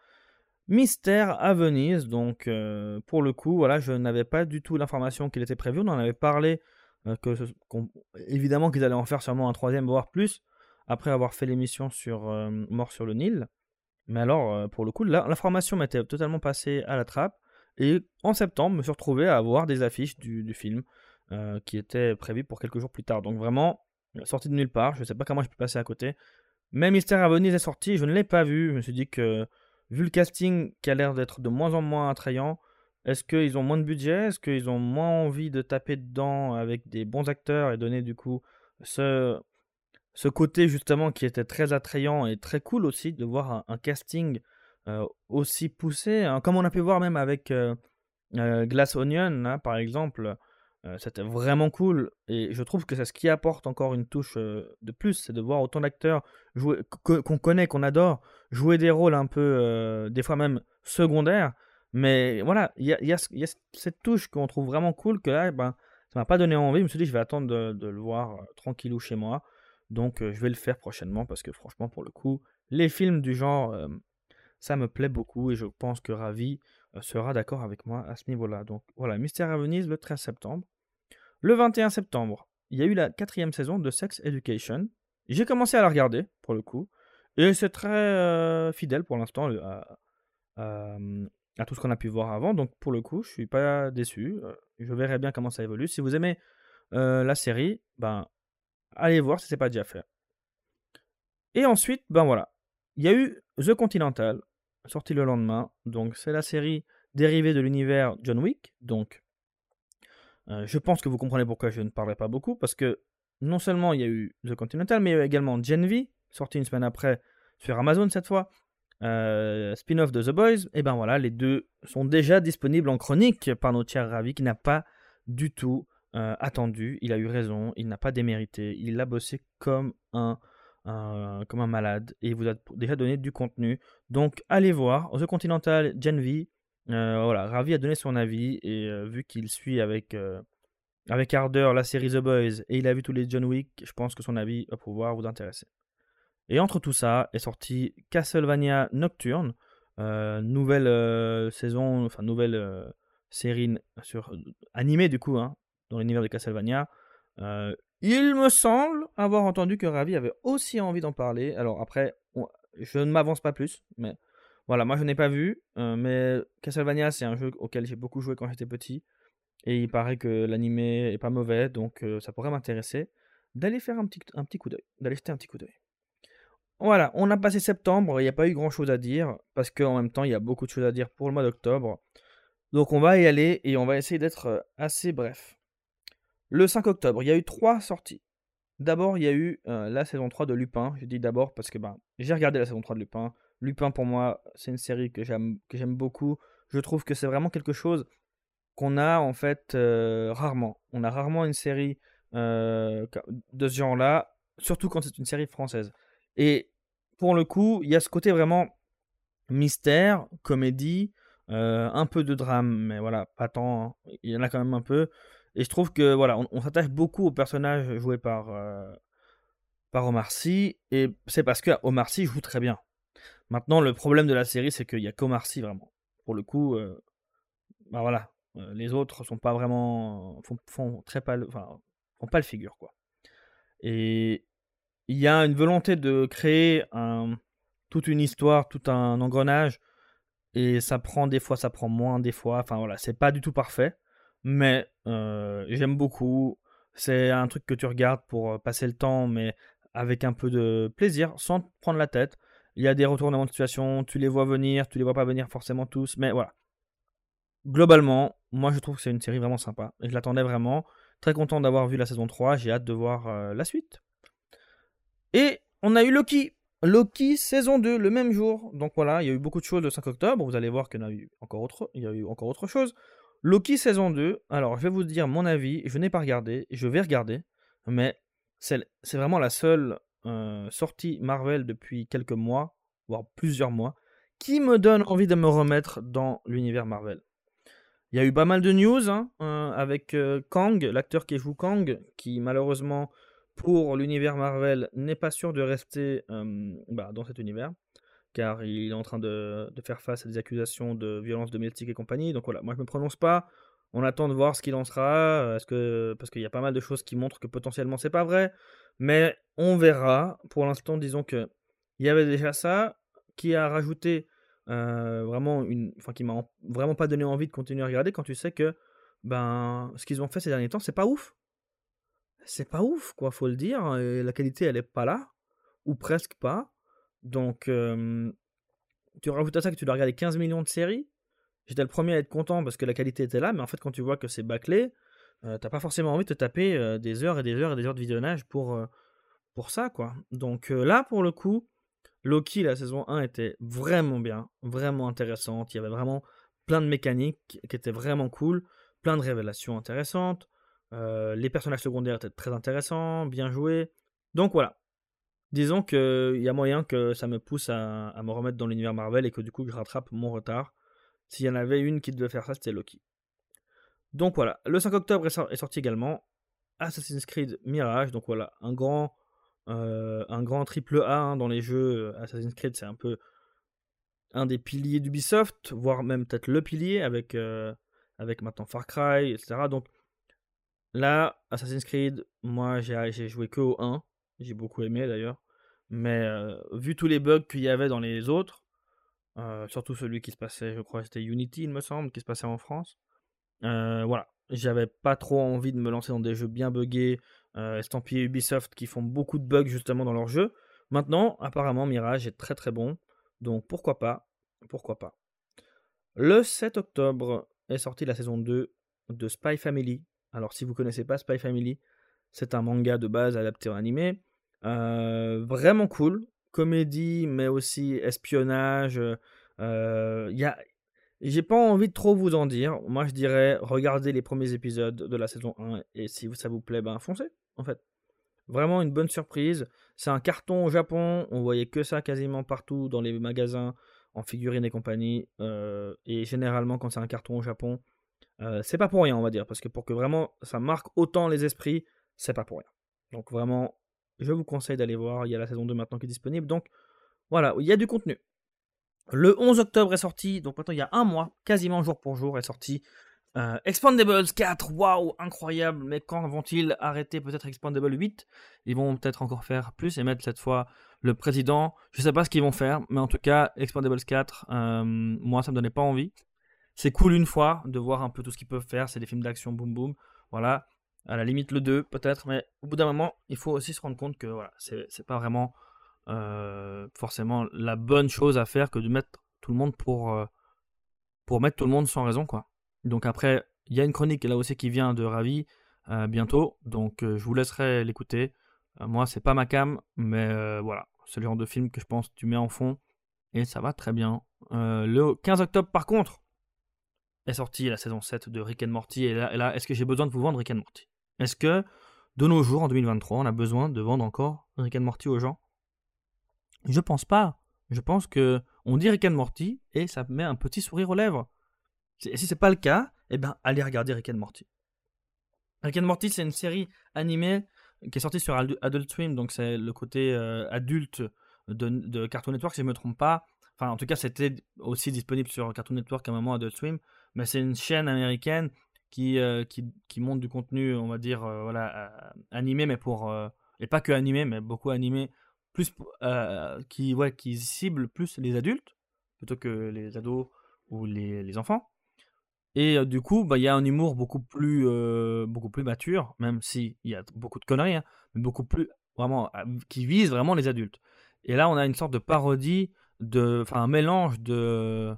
Mystère à Venise, donc euh, pour le coup, voilà, je n'avais pas du tout l'information qu'il était prévu. On en avait parlé, euh, évidemment qu'ils allaient en faire sûrement un troisième, voire plus, après avoir fait l'émission sur euh, Mort sur le Nil. Mais alors, pour le coup, l'information m'était totalement passée à la trappe. Et en septembre, je me suis retrouvé à avoir des affiches du, film qui étaient prévues pour quelques jours plus tard. Donc vraiment, sorti de nulle part. Je ne sais pas comment je peux passer à côté. Mais Mystère à Venise est sorti, je ne l'ai pas vu. Je me suis dit que vu le casting qui a l'air d'être de moins en moins attrayant, est-ce qu'ils ont moins de budget? Est-ce qu'ils ont moins envie de taper dedans avec des bons acteurs et donner du coup ce, côté justement qui était très attrayant et très cool aussi de voir un, casting euh, aussi poussé, hein, comme on a pu voir même avec euh, euh, Glass Onion par exemple. Euh, c'était vraiment cool et je trouve que c'est ce qui apporte encore une touche euh, de plus, c'est de voir autant d'acteurs qu'on connaît, qu'on adore, jouer des rôles un peu, euh, des fois même secondaires. Mais voilà, il y a, cette touche qu'on trouve vraiment cool que là, ben, ça m'a pas donné envie. Je me suis dit, je vais attendre de, le voir tranquillou chez moi. Donc je vais le faire prochainement parce que franchement, pour le coup, les films du genre, ça me plaît beaucoup et je pense que Ravi euh, sera d'accord avec moi à ce niveau-là. Donc voilà, Mystère à Venise le 13 septembre. Le 21 septembre, il y a eu la quatrième saison de Sex Education. J'ai commencé à la regarder, pour le coup. Et c'est très euh, fidèle pour l'instant à tout ce qu'on a pu voir avant. Donc pour le coup, je suis pas déçu. Je verrai bien comment ça évolue. Si vous aimez la série, ben allez voir si c'est pas déjà fait. Et ensuite, ben voilà, il y a eu The Continental, sorti le lendemain. Donc c'est la série dérivée de l'univers John Wick. Donc je pense que vous comprenez pourquoi je ne parlerai pas beaucoup, parce que non seulement il y a eu The Continental, mais il y a eu également Gen V, sorti une semaine après sur Amazon cette fois. Euh, spin-off de The Boys, et ben voilà, les deux sont déjà disponibles en chronique par notre cher Ravi qui n'a pas du tout euh, attendu. Il a eu raison, il n'a pas démérité, il a bossé comme un, comme un malade et il vous a déjà donné du contenu. Donc allez voir The Continental Gen V. Euh, voilà, Ravi a donné son avis et vu qu'il suit avec avec ardeur la série The Boys et il a vu tous les John Wick, je pense que son avis va pouvoir vous intéresser. Et entre tout ça est sorti Castlevania Nocturne, euh, nouvelle euh, saison, enfin nouvelle euh, série animée du coup, hein, dans l'univers de Castlevania. Il me semble avoir entendu que Ravi avait aussi envie d'en parler. Alors après, je ne m'avance pas plus, mais voilà, moi je n'ai pas vu, mais Castlevania c'est un jeu auquel j'ai beaucoup joué quand j'étais petit. Et il paraît que l'animé est pas mauvais, donc ça pourrait m'intéresser d'aller faire un petit, un petit coup d'œil, d'aller jeter un petit coup d'œil. Voilà, on a passé septembre, il n'y a pas eu grand chose à dire, parce qu'en même temps, il y a beaucoup de choses à dire pour le mois d'octobre. Donc on va y aller et on va essayer d'être euh, assez bref. Le 5 octobre, il y a eu trois sorties. D'abord, il y a eu euh, la saison 3 de Lupin. Je dis d'abord parce que ben, j'ai regardé la saison 3 de Lupin. Lupin, pour moi, c'est une série que j'aime beaucoup. Je trouve que c'est vraiment quelque chose qu'on a en fait euh, rarement. On a rarement une série de ce genre-là, surtout quand c'est une série française. Et pour le coup, il y a ce côté vraiment mystère, comédie, euh, un peu de drame, mais voilà, pas tant. Hein. Il y en a quand même un peu. Et je trouve que voilà, on, s'attache beaucoup au personnage joué par, euh, par Omar Sy, et c'est parce que Omar Sy joue très bien. Maintenant, le problème de la série, c'est qu'il n'y a qu'Omar Sy vraiment. Pour le coup, euh, bah voilà, les autres sont pas vraiment font, très pas, enfin, font pas le figure quoi. Et il y a une volonté de créer toute une histoire, tout un engrenage. Et ça prend des fois, ça prend moins des fois. Enfin voilà, c'est pas du tout parfait. Mais euh, j'aime beaucoup. C'est un truc que tu regardes pour euh, passer le temps, mais avec un peu de plaisir, sans prendre la tête. Il y a des retournements de situation, tu les vois venir, tu les vois pas venir forcément tous, mais voilà. Globalement, moi je trouve que c'est une série vraiment sympa. Je l'attendais vraiment. Très content d'avoir vu la saison 3, j'ai hâte de voir euh, la suite. Et on a eu Loki. Loki saison 2 le même jour. Donc voilà, il y a eu beaucoup de choses le 5 octobre. Vous allez voir qu'il y, a eu encore autre, il y a eu encore autre chose. Loki saison 2. Alors je vais vous dire mon avis. Je n'ai pas regardé. Je vais regarder. Mais c'est vraiment la seule euh, sortie Marvel depuis quelques mois, voire plusieurs mois, qui me donne envie de me remettre dans l'univers Marvel. Il y a eu pas mal de news hein, euh, avec euh, Kang, l'acteur qui joue Kang, qui malheureusement pour l'univers Marvel n'est pas sûr de rester bah, dans cet univers, car il est en train de, faire face à des accusations de violence domestique et compagnie. Donc voilà, moi je ne me prononce pas. On attend de voir ce qu'il en sera, euh, est-ce que parce qu'il y a pas mal de choses qui montrent que potentiellement c'est pas vrai, mais on verra. Pour l'instant, disons que il y avait déjà ça qui a rajouté euh, vraiment une, enfin qui m'a vraiment pas donné envie de continuer à regarder quand tu sais que ben ce qu'ils ont fait ces derniers temps c'est pas ouf c'est pas ouf, quoi, faut le dire. la qualité, elle est pas là, ou presque pas. Donc, tu rajoutes à ça que tu dois regarder 15 millions de séries. J'étais le premier à être content parce que la qualité était là, mais en fait, quand tu vois que c'est bâclé, t'as pas forcément envie de te taper des heures et des heures et des heures de visionnage pour, pour ça, quoi. Donc là, pour le coup, Loki, la saison 1 était vraiment bien, vraiment intéressante. Il y avait vraiment plein de mécaniques qui étaient vraiment cool, plein de révélations intéressantes. Les personnages secondaires étaient très intéressants, bien joués. Donc voilà. Disons qu'il y a moyen que ça me pousse à, me remettre dans l'univers Marvel et que du coup je rattrape mon retard. S'il y en avait une qui devait faire ça, c'était Loki. Donc voilà. Le 5 octobre est, sorti également Assassin's Creed Mirage. Donc voilà, un grand, euh, triple A hein, dans les jeux. Assassin's Creed, c'est un peu un des piliers d'Ubisoft, voire même peut-être le pilier avec, euh, avec maintenant Far Cry, etc. Donc Là, Assassin's Creed, moi j'ai joué que au 1. J'ai beaucoup aimé d'ailleurs. Mais vu tous les bugs qu'il y avait dans les autres, surtout celui qui se passait, je crois, c'était Unity, il me semble, qui se passait en France. Voilà, j'avais pas trop envie de me lancer dans des jeux bien buggés, estampillés Ubisoft qui font beaucoup de bugs justement dans leurs jeux. Maintenant, apparemment, Mirage est très très bon, donc pourquoi pas, pourquoi pas. Le 7 octobre est sortie la saison 2 de Spy Family. Alors si vous connaissez pas Spy Family, c'est un manga de base adapté en animé. Vraiment cool, comédie, mais aussi espionnage. Y a... J'ai pas envie de trop vous en dire. Moi, je dirais, regardez les premiers épisodes de la saison 1 et si ça vous plaît, ben foncez, en fait. Vraiment une bonne surprise. C'est un carton au Japon. On voyait que ça quasiment partout dans les magasins, en figurines et compagnie. Et généralement, quand c'est un carton au Japon, c'est pas pour rien, on va dire. Parce que pour que vraiment ça marque autant les esprits, c'est pas pour rien. Donc vraiment, je vous conseille d'aller voir. Il y a la saison 2 maintenant qui est disponible. Donc voilà, il y a du contenu. Le 11 octobre est sorti, donc maintenant il y a un mois, quasiment jour pour jour, est sorti euh, Expandables 4. Waouh, incroyable. Mais quand vont-ils arrêter peut-être Expandables 8 Ils vont peut-être encore faire plus et mettre cette fois le président. Je sais pas ce qu'ils vont faire, mais en tout cas, Expandables 4, euh, moi ça me donnait pas envie. C'est cool une fois de voir un peu tout ce qu'ils peuvent faire. C'est des films d'action, boum boum. Voilà à la limite le 2 peut-être, mais au bout d'un moment, il faut aussi se rendre compte que voilà, c'est pas vraiment euh, forcément la bonne chose à faire que de mettre tout le monde pour, euh, pour mettre tout le monde sans raison. quoi. Donc après, il y a une chronique là aussi qui vient de Ravi euh, bientôt, donc je vous laisserai l'écouter. moi, c'est pas ma cam, mais voilà, c'est le genre de film que je pense que tu mets en fond et ça va très bien. le 15 octobre, par contre, est sortie la saison 7 de Rick and Morty. Et là, là est-ce que j'ai besoin de vous vendre Rick and Morty? Est-ce que de nos jours, en 2023, on a besoin de vendre encore Rick and Morty aux gens? Je pense pas. Je pense que on dit Rick and Morty et ça met un petit sourire aux lèvres. Et si c'est pas le cas, eh ben allez regarder Rick and Morty. Rick and Morty, c'est une série animée qui est sortie sur Adult Swim, donc c'est le côté euh, adulte de, Cartoon Network, si je ne me trompe pas. Enfin, en tout cas, c'était aussi disponible sur Cartoon Network à un moment Adult Swim, mais c'est une chaîne américaine qui, euh, qui, qui montre du contenu, on va dire, euh, voilà, euh, animé, mais pour. et pas que animé, mais beaucoup animé, plus, qui, ouais, qui cible plus les adultes plutôt que les ados ou les, les enfants. Et du coup, bah, il y a un humour beaucoup plus, beaucoup plus mature, même s'il y a beaucoup de conneries, hein, mais beaucoup plus vraiment qui vise vraiment les adultes. Et là, on a une sorte de parodie, de, enfin un mélange de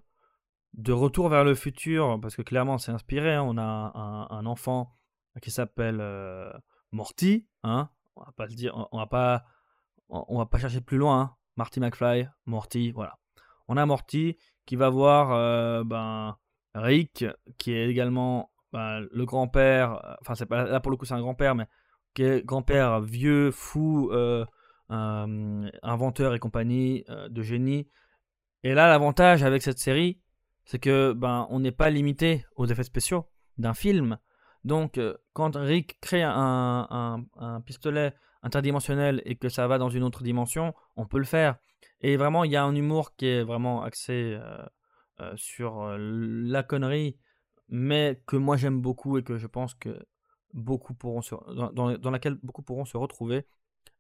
de Retour vers le futur, parce que clairement c'est inspiré, hein. on a un, enfant qui s'appelle euh, Morty, hein, on va pas le dire, on, va pas, on, va pas chercher plus loin, hein. Marty McFly, Morty, voilà. On a Morty qui va voir euh, ben, Rick, qui est également ben, le grand-père, euh, enfin c'est pas là pour le coup c'est un grand-père, mais qui est grand-père vieux, fou, inventeur et compagnie, de génie. Et là l'avantage avec cette série, c'est que ben on n'est pas limité aux effets spéciaux d'un film. Donc euh, quand Rick crée un, un, pistolet interdimensionnel et que ça va dans une autre dimension, on peut le faire. Et vraiment, il y a un humour qui est vraiment axé euh, euh, sur la connerie, mais que moi j'aime beaucoup et que je pense que beaucoup pourront se, dans, dans, laquelle beaucoup pourront se retrouver.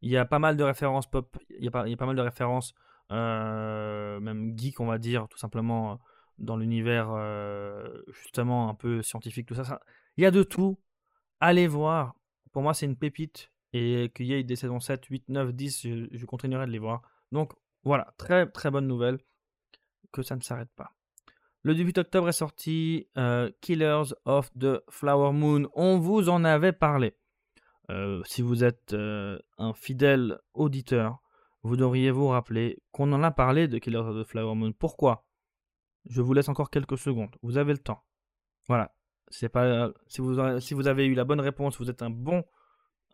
Il y a pas mal de références pop, il y a pas, il y a pas mal de références, même geek, on va dire, tout simplement dans l'univers euh, justement un peu scientifique, tout ça, Il y a de tout. Allez voir. Pour moi, c'est une pépite. Et qu'il y ait des saisons 7, 8, 9, 10, je, continuerai de les voir. Donc voilà, très très bonne nouvelle. Que ça ne s'arrête pas. Le 18 octobre est sorti euh, Killers of the Flower Moon. On vous en avait parlé. Euh, si vous êtes un fidèle auditeur, vous devriez vous rappeler qu'on en a parlé de Killers of the Flower Moon. Pourquoi? Je vous laisse encore quelques secondes. Vous avez le temps. Voilà. C'est pas si vous avez eu la bonne réponse, vous êtes un bon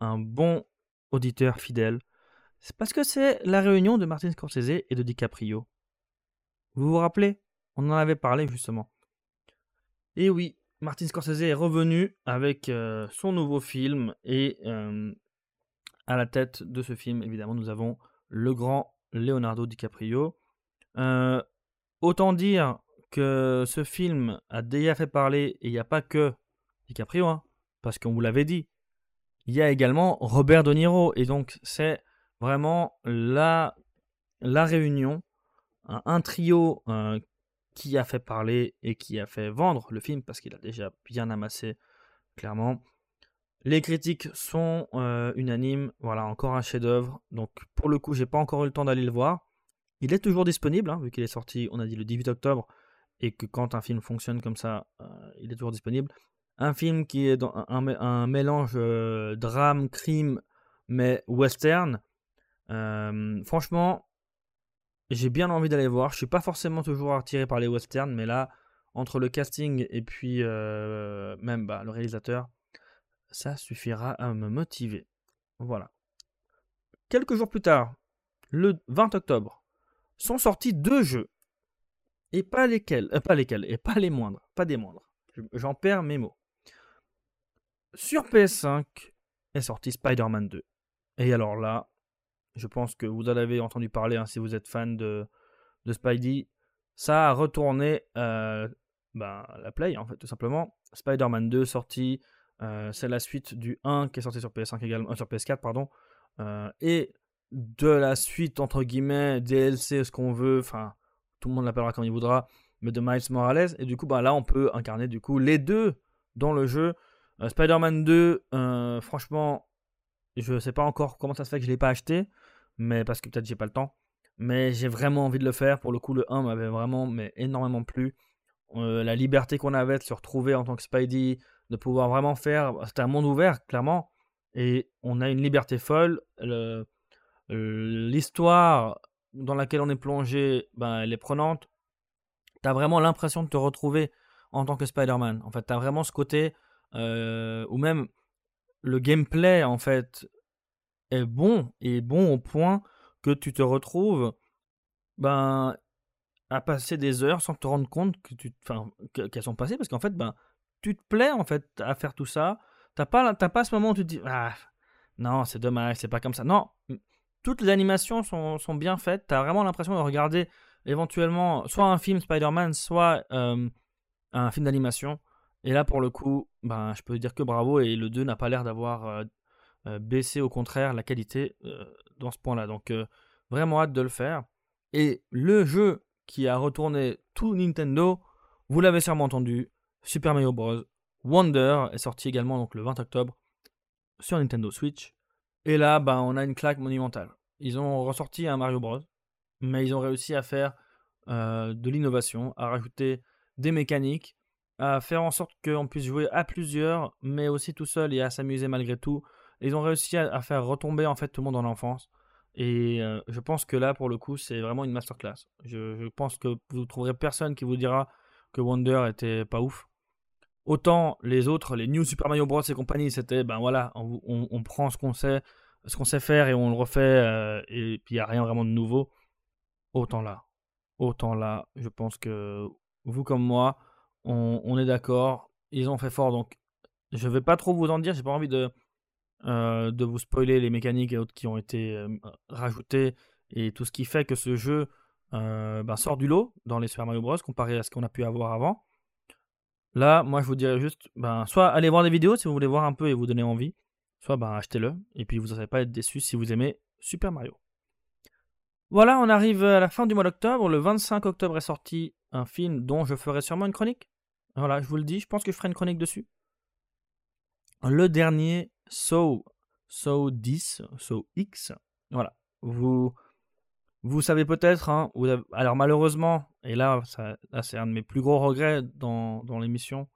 un bon auditeur fidèle. C'est parce que c'est la réunion de Martin Scorsese et de DiCaprio. Vous vous rappelez? On en avait parlé justement. Et oui, Martin Scorsese est revenu avec euh, son nouveau film et euh, à la tête de ce film, évidemment, nous avons le grand Leonardo DiCaprio. Euh, Autant dire que ce film a déjà fait parler, et il n'y a pas que DiCaprio, hein, parce qu'on vous l'avait dit, il y a également Robert De Niro, et donc c'est vraiment la, la réunion un, trio qui a fait parler et qui a fait vendre le film parce qu'il a déjà bien amassé, clairement. Les critiques sont unanimes. Voilà, encore un chef-d'œuvre. Donc, pour le coup, j'ai pas encore eu le temps d'aller le voir. Il est toujours disponible, hein, vu qu'il est sorti, on a dit le 18 octobre, et que quand un film fonctionne comme ça, il est toujours disponible. Un film qui est un, mélange drame, crime, mais western. franchement, j'ai bien envie d'aller voir. Je suis pas forcément toujours attiré par les westerns, mais là, entre le casting et puis euh, même bah, le réalisateur, ça suffira à me motiver. Voilà. Quelques jours plus tard, le 20 octobre, sont sortis deux jeux. Et pas lesquels, euh, pas lesquels, et pas les moindres, pas des moindres. J'en perds mes mots. Sur PS5 est sorti Spider-Man 2. Et alors là, je pense que vous en avez entendu parler hein, si vous êtes fan de, de Spidey. Ça a retourné euh, ben, la Play, en fait, tout simplement. Spider-Man 2 sorti. Euh, c'est la suite du 1 qui est sorti sur PS5 également, sur PS4, pardon. et de la suite, entre guillemets, DLC, ce qu'on veut. Enfin, tout le monde l'appellera comme il voudra. Mais de Miles Morales. Et du coup, ben, là, on peut incarner du coup les deux dans le jeu. Spider-Man 2, franchement, je sais pas encore comment ça se fait que je l'ai pas acheté mais parce que peut-être j'ai pas le temps. Mais j'ai vraiment envie de le faire. Pour le coup, le 1 m'avait vraiment mais énormément plu. Euh, la liberté qu'on avait de se retrouver en tant que Spidey, de pouvoir vraiment faire. C'était un monde ouvert, clairement. Et on a une liberté folle. L'histoire dans laquelle on est plongé, ben, elle est prenante. Tu as vraiment l'impression de te retrouver en tant que Spider-Man. En fait, tu as vraiment ce côté, euh, ou même le gameplay, en fait, est bon et bon au point que tu te retrouves ben à passer des heures sans te rendre compte que tu qu'elles sont passées parce qu'en fait ben tu te plais en fait à faire tout ça t'as pas t'as pas ce moment où tu te dis ah non c'est dommage c'est pas comme ça non toutes les animations sont, bien faites t'as vraiment l'impression de regarder éventuellement soit un film Spider-Man soit un film d'animation et là pour le coup ben je peux dire que bravo et le 2 n'a pas l'air d'avoir euh, baisser au contraire la qualité euh, dans ce point-là. Donc euh, vraiment hâte de le faire. Et le jeu qui a retourné tout Nintendo, vous l'avez sûrement entendu, Super Mario Bros. Wonder est sorti également le 20 octobre sur Nintendo Switch. Et là, bah, on a une claque monumentale. Ils ont ressorti un Mario Bros. Mais ils ont réussi à faire de l'innovation, à rajouter des mécaniques, à faire en sorte qu'on puisse jouer à plusieurs, mais aussi tout seul et à s'amuser malgré tout. Ils ont réussi à, faire retomber en fait tout le monde dans l'enfance. Et euh, je pense que là, pour le coup, c'est vraiment une masterclass. Je, je pense que vous trouverez personne qui vous dira que Wonder était pas ouf. Autant les autres, les New Super Mario Bros et compagnie, c'était ben voilà, on, prend ce qu'on sait, ce qu'on sait faire et on le refait euh, et puis il n'y a rien vraiment de nouveau. Autant là, autant là, je pense que vous comme moi, on, est d'accord. Ils ont fait fort donc je vais pas trop vous en dire, j'ai pas envie de euh, de vous spoiler les mécaniques et autres qui ont été euh, rajoutées et tout ce qui fait que ce jeu ben, sort du lot dans les Super Mario Bros comparé à ce qu'on a pu avoir avant. Là, moi je vous dirais juste, ben, soit allez voir des vidéos si vous voulez voir un peu et vous donner envie, soit ben, achetez-le et puis vous n'allez pas être déçu si vous aimez Super Mario. Voilà, on arrive à la fin du mois d'octobre. Le 25 octobre est sorti un film dont je ferai sûrement une chronique. Voilà, je vous le dis, je pense que je ferai une chronique dessus. Le dernier So, So 10, So X. Voilà. Vous, vous savez peut-être, hein, alors malheureusement, et là, c'est un de mes plus gros regrets dans, dans l'émission,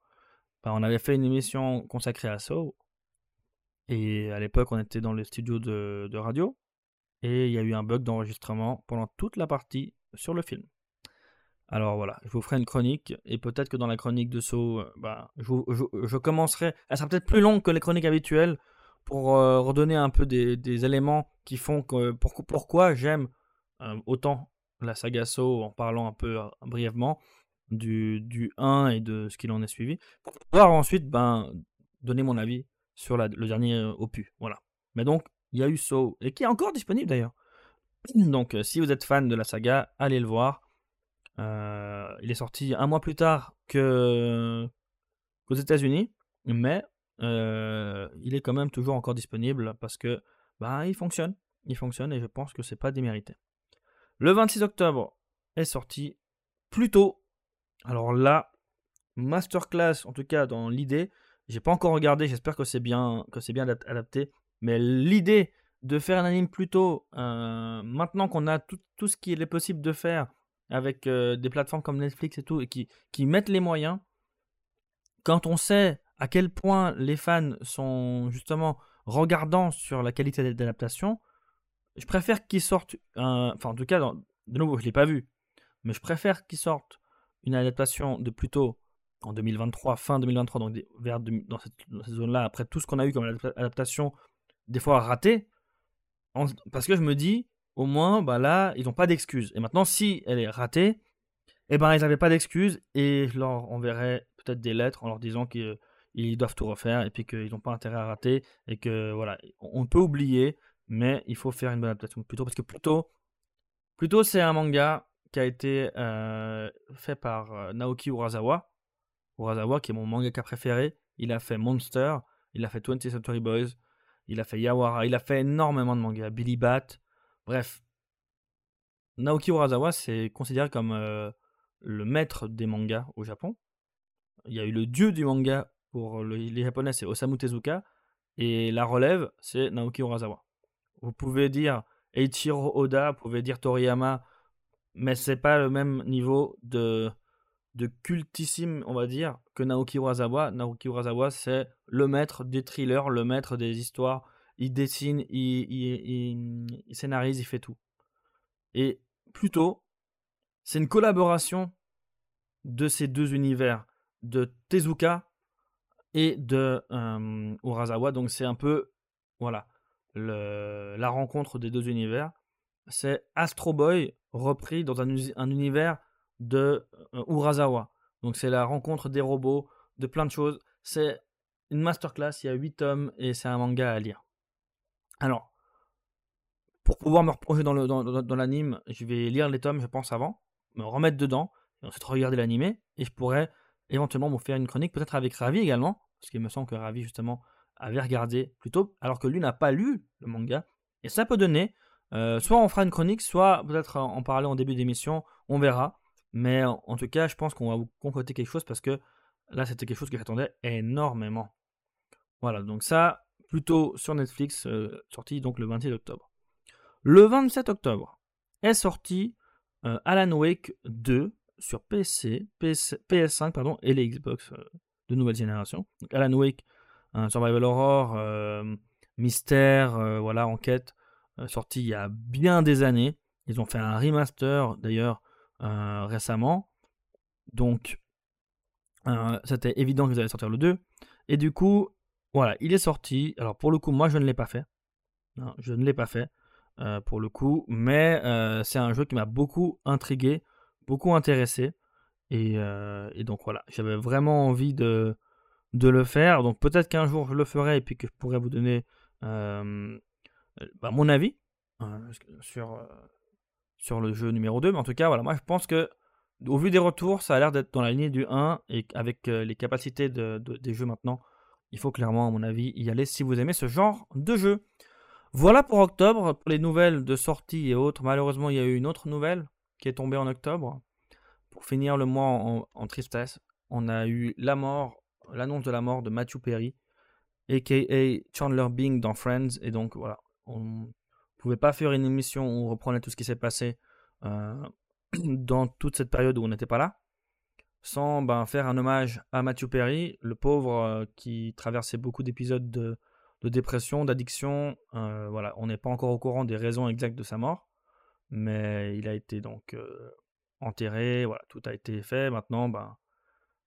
bah, on avait fait une émission consacrée à So, et à l'époque, on était dans les studios de, de radio, et il y a eu un bug d'enregistrement pendant toute la partie sur le film. Alors voilà, je vous ferai une chronique et peut-être que dans la chronique de Saut, euh, bah, je, commencerai. Elle sera peut-être plus longue que les chroniques habituelles pour euh, redonner un peu des, éléments qui font que pourquoi j'aime euh, autant la saga Saut en parlant un peu brièvement du, du 1 et de ce qu'il en est suivi. Pour pouvoir ensuite ben, donner mon avis sur le dernier opus. Voilà. Mais donc, il y a eu Saut et qui est encore disponible d'ailleurs. Donc, si vous êtes fan de la saga, allez le voir. Euh, il est sorti un mois plus tard qu'aux États-Unis, mais euh, il est quand même toujours encore disponible parce que bah, il fonctionne. Il fonctionne et je pense que c'est pas démérité. Le 26 octobre est sorti plus tôt. Alors là, masterclass, en tout cas dans l'idée, j'ai pas encore regardé, j'espère que c'est bien, que c'est bien adapté. Mais l'idée de faire un anime plus tôt, euh, maintenant qu'on a tout, ce qu'il est possible de faire avec euh, des plateformes comme Netflix et tout, et qui, qui mettent les moyens, quand on sait à quel point les fans sont justement regardants sur la qualité d'adaptation, je préfère qu'ils sortent, enfin en tout cas, de nouveau, je l'ai pas vu, mais je préfère qu'ils sortent une adaptation de plutôt en 2023, fin 2023, donc vers dans cette, zone-là, après tout ce qu'on a eu comme adaptation, des fois ratée, parce que je me dis, au moins, bah là, ils n'ont pas d'excuses. Et maintenant, si elle est ratée, eh ben, ils n'avaient pas d'excuses et je leur enverrai peut-être des lettres en leur disant qu'ils doivent tout refaire et puis qu'ils n'ont pas intérêt à rater et que voilà, on peut oublier, mais il faut faire une bonne adaptation plutôt parce que plutôt, plutôt c'est un manga qui a été euh, fait par euh, Naoki Urasawa. Urasawa qui est mon mangaka préféré. Il a fait Monster, il a fait 20th Century Boys, il a fait Yawara, il a fait énormément de mangas, Billy Bat, bref. Naoki Urasawa c'est considéré comme euh, le maître des mangas au Japon. Il y a eu le dieu du manga pour les japonais, c'est Osamu Tezuka, et la relève, c'est Naoki Urasawa. Vous pouvez dire Eiichiro Oda, vous pouvez dire Toriyama, mais c'est pas le même niveau de, de cultissime, on va dire, que Naoki Urasawa. Naoki Urasawa, c'est le maître des thrillers, le maître des histoires. Il dessine, il, scénarise, il fait tout. Et plutôt, c'est une collaboration de ces deux univers, de Tezuka et de euh, Urasawa. Donc c'est un peu, voilà, la rencontre des deux univers, c'est Astro Boy repris dans un, univers de euh, Urasawa. Donc c'est la rencontre des robots, de plein de choses. C'est une masterclass, il y a 8 tomes et c'est un manga à lire. Alors, pour pouvoir me replonger dans, l'anime, je vais lire les tomes, je pense, avant, me remettre dedans, et ensuite regarder l'anime, et je pourrais éventuellement vous faire une chronique, peut-être avec Ravi également, parce qu'il me semble que Ravi, justement, avait regardé plutôt, alors que lui n'a pas lu le manga. Et ça peut donner, euh, soit on fera une chronique, soit peut-être en parler en début d'émission, on verra. Mais en, tout cas, je pense qu'on va vous compléter quelque chose parce que là, c'était quelque chose que j'attendais énormément. Voilà, donc ça, plutôt sur Netflix, euh, sorti donc le 27 octobre. Le 27 octobre est sorti euh, Alan Wake 2 sur PC, PS, 5 pardon, et les Xbox de nouvelle génération. Alan Wake survival horror, euh, mystère, euh, voilà, enquête, euh, sorti il y a bien des années. Ils ont fait un remaster d'ailleurs récemment. Donc, c'était évident qu'ils allaient sortir le 2. Et du coup, voilà, il est sorti. Alors, pour le coup, moi, je ne l'ai pas fait. je ne l'ai pas fait, pour le coup. Mais c'est un jeu qui m'a beaucoup intrigué, beaucoup intéressé. Et, donc, voilà, j'avais vraiment envie de, de le faire. Donc peut-être qu'un jour je le ferai et puis que je pourrais vous donner euh, bah, mon avis euh, sur, euh, sur le jeu numéro 2. Mais en tout cas, voilà, moi je pense que au vu des retours, ça a l'air d'être dans la lignée du 1 et avec les capacités de, des jeux maintenant, il faut clairement, à mon avis, y aller si vous aimez ce genre de jeu. Voilà pour octobre, pour les nouvelles de sortie et autres. Malheureusement, il y a eu une autre nouvelle qui est tombée en octobre. Pour finir le mois en, tristesse, on a eu la mort l'annonce de la mort de Matthew Perry, a.k.a. Chandler Bing dans Friends. Et donc, voilà, ne pouvait pas faire une émission où on reprenait tout ce qui s'est passé euh, dans toute cette période où on n'était pas là, sans ben, faire un hommage à Matthew Perry, le pauvre euh, qui traversait beaucoup d'épisodes de, dépression, d'addiction. Euh, voilà, on n'est pas encore au courant des raisons exactes de sa mort, mais il a été donc enterré, voilà, tout a été fait. Maintenant, ben,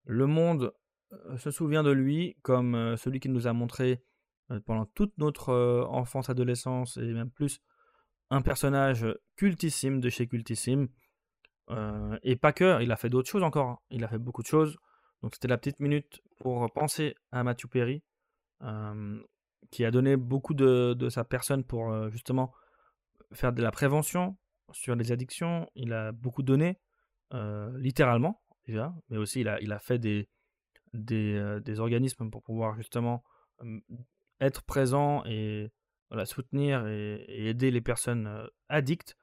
le monde se souvient de lui comme celui qui nous a montré pendant toute notre enfance, adolescence et même plus un personnage cultissime de chez Cultissime. et pas que, il a fait d'autres choses encore. Hein. Il a fait beaucoup de choses. Donc c'était la petite minute pour penser à Matthew Perry, qui a donné beaucoup de, sa personne pour justement faire de la prévention sur les addictions. Il a beaucoup donné, littéralement déjà, mais aussi il a, il a fait des, des, des organismes pour pouvoir justement être présent et soutenir et, aider les personnes addictes.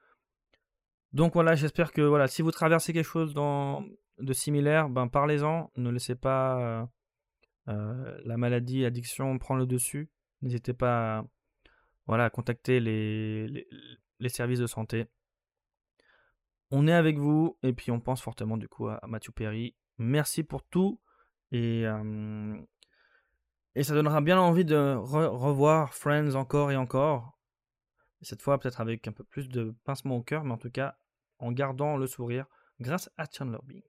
Donc voilà, j'espère que voilà, si vous traversez quelque chose dans, de similaire, ben parlez-en. Ne laissez pas la maladie, l'addiction prendre le dessus. N'hésitez pas à, voilà, à contacter les, les, services de santé. On est avec vous et puis on pense fortement du coup à, Mathieu Perry. Merci pour tout et, et ça donnera bien envie de revoir Friends encore et encore. Cette fois peut-être avec un peu plus de pincement au cœur, mais en tout cas en gardant le sourire grâce à Chandler Bing.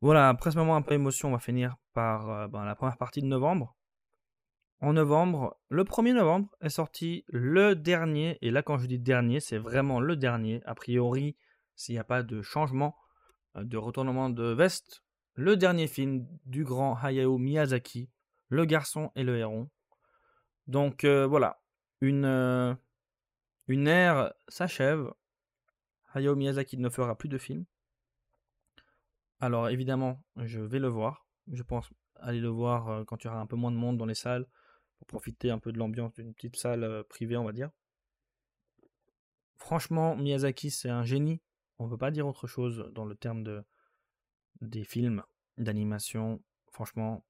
Voilà, après ce moment un peu émotion, on va finir par euh, ben, la première partie de novembre. En novembre, le 1er novembre est sorti le dernier, et là quand je dis dernier, c'est vraiment le dernier, a priori, s'il n'y a pas de changement, euh, de retournement de veste, le dernier film du grand Hayao Miyazaki, Le garçon et le héron. Donc euh, voilà, une, une ère s'achève. Hayao Miyazaki ne fera plus de films. Alors évidemment, je vais le voir. Je pense aller le voir euh, quand il y aura un peu moins de monde dans les salles pour profiter un peu de l'ambiance d'une petite salle euh, privée, on va dire. Franchement, Miyazaki, c'est un génie. On ne peut pas dire autre chose dans le terme de des films d'animation. Franchement,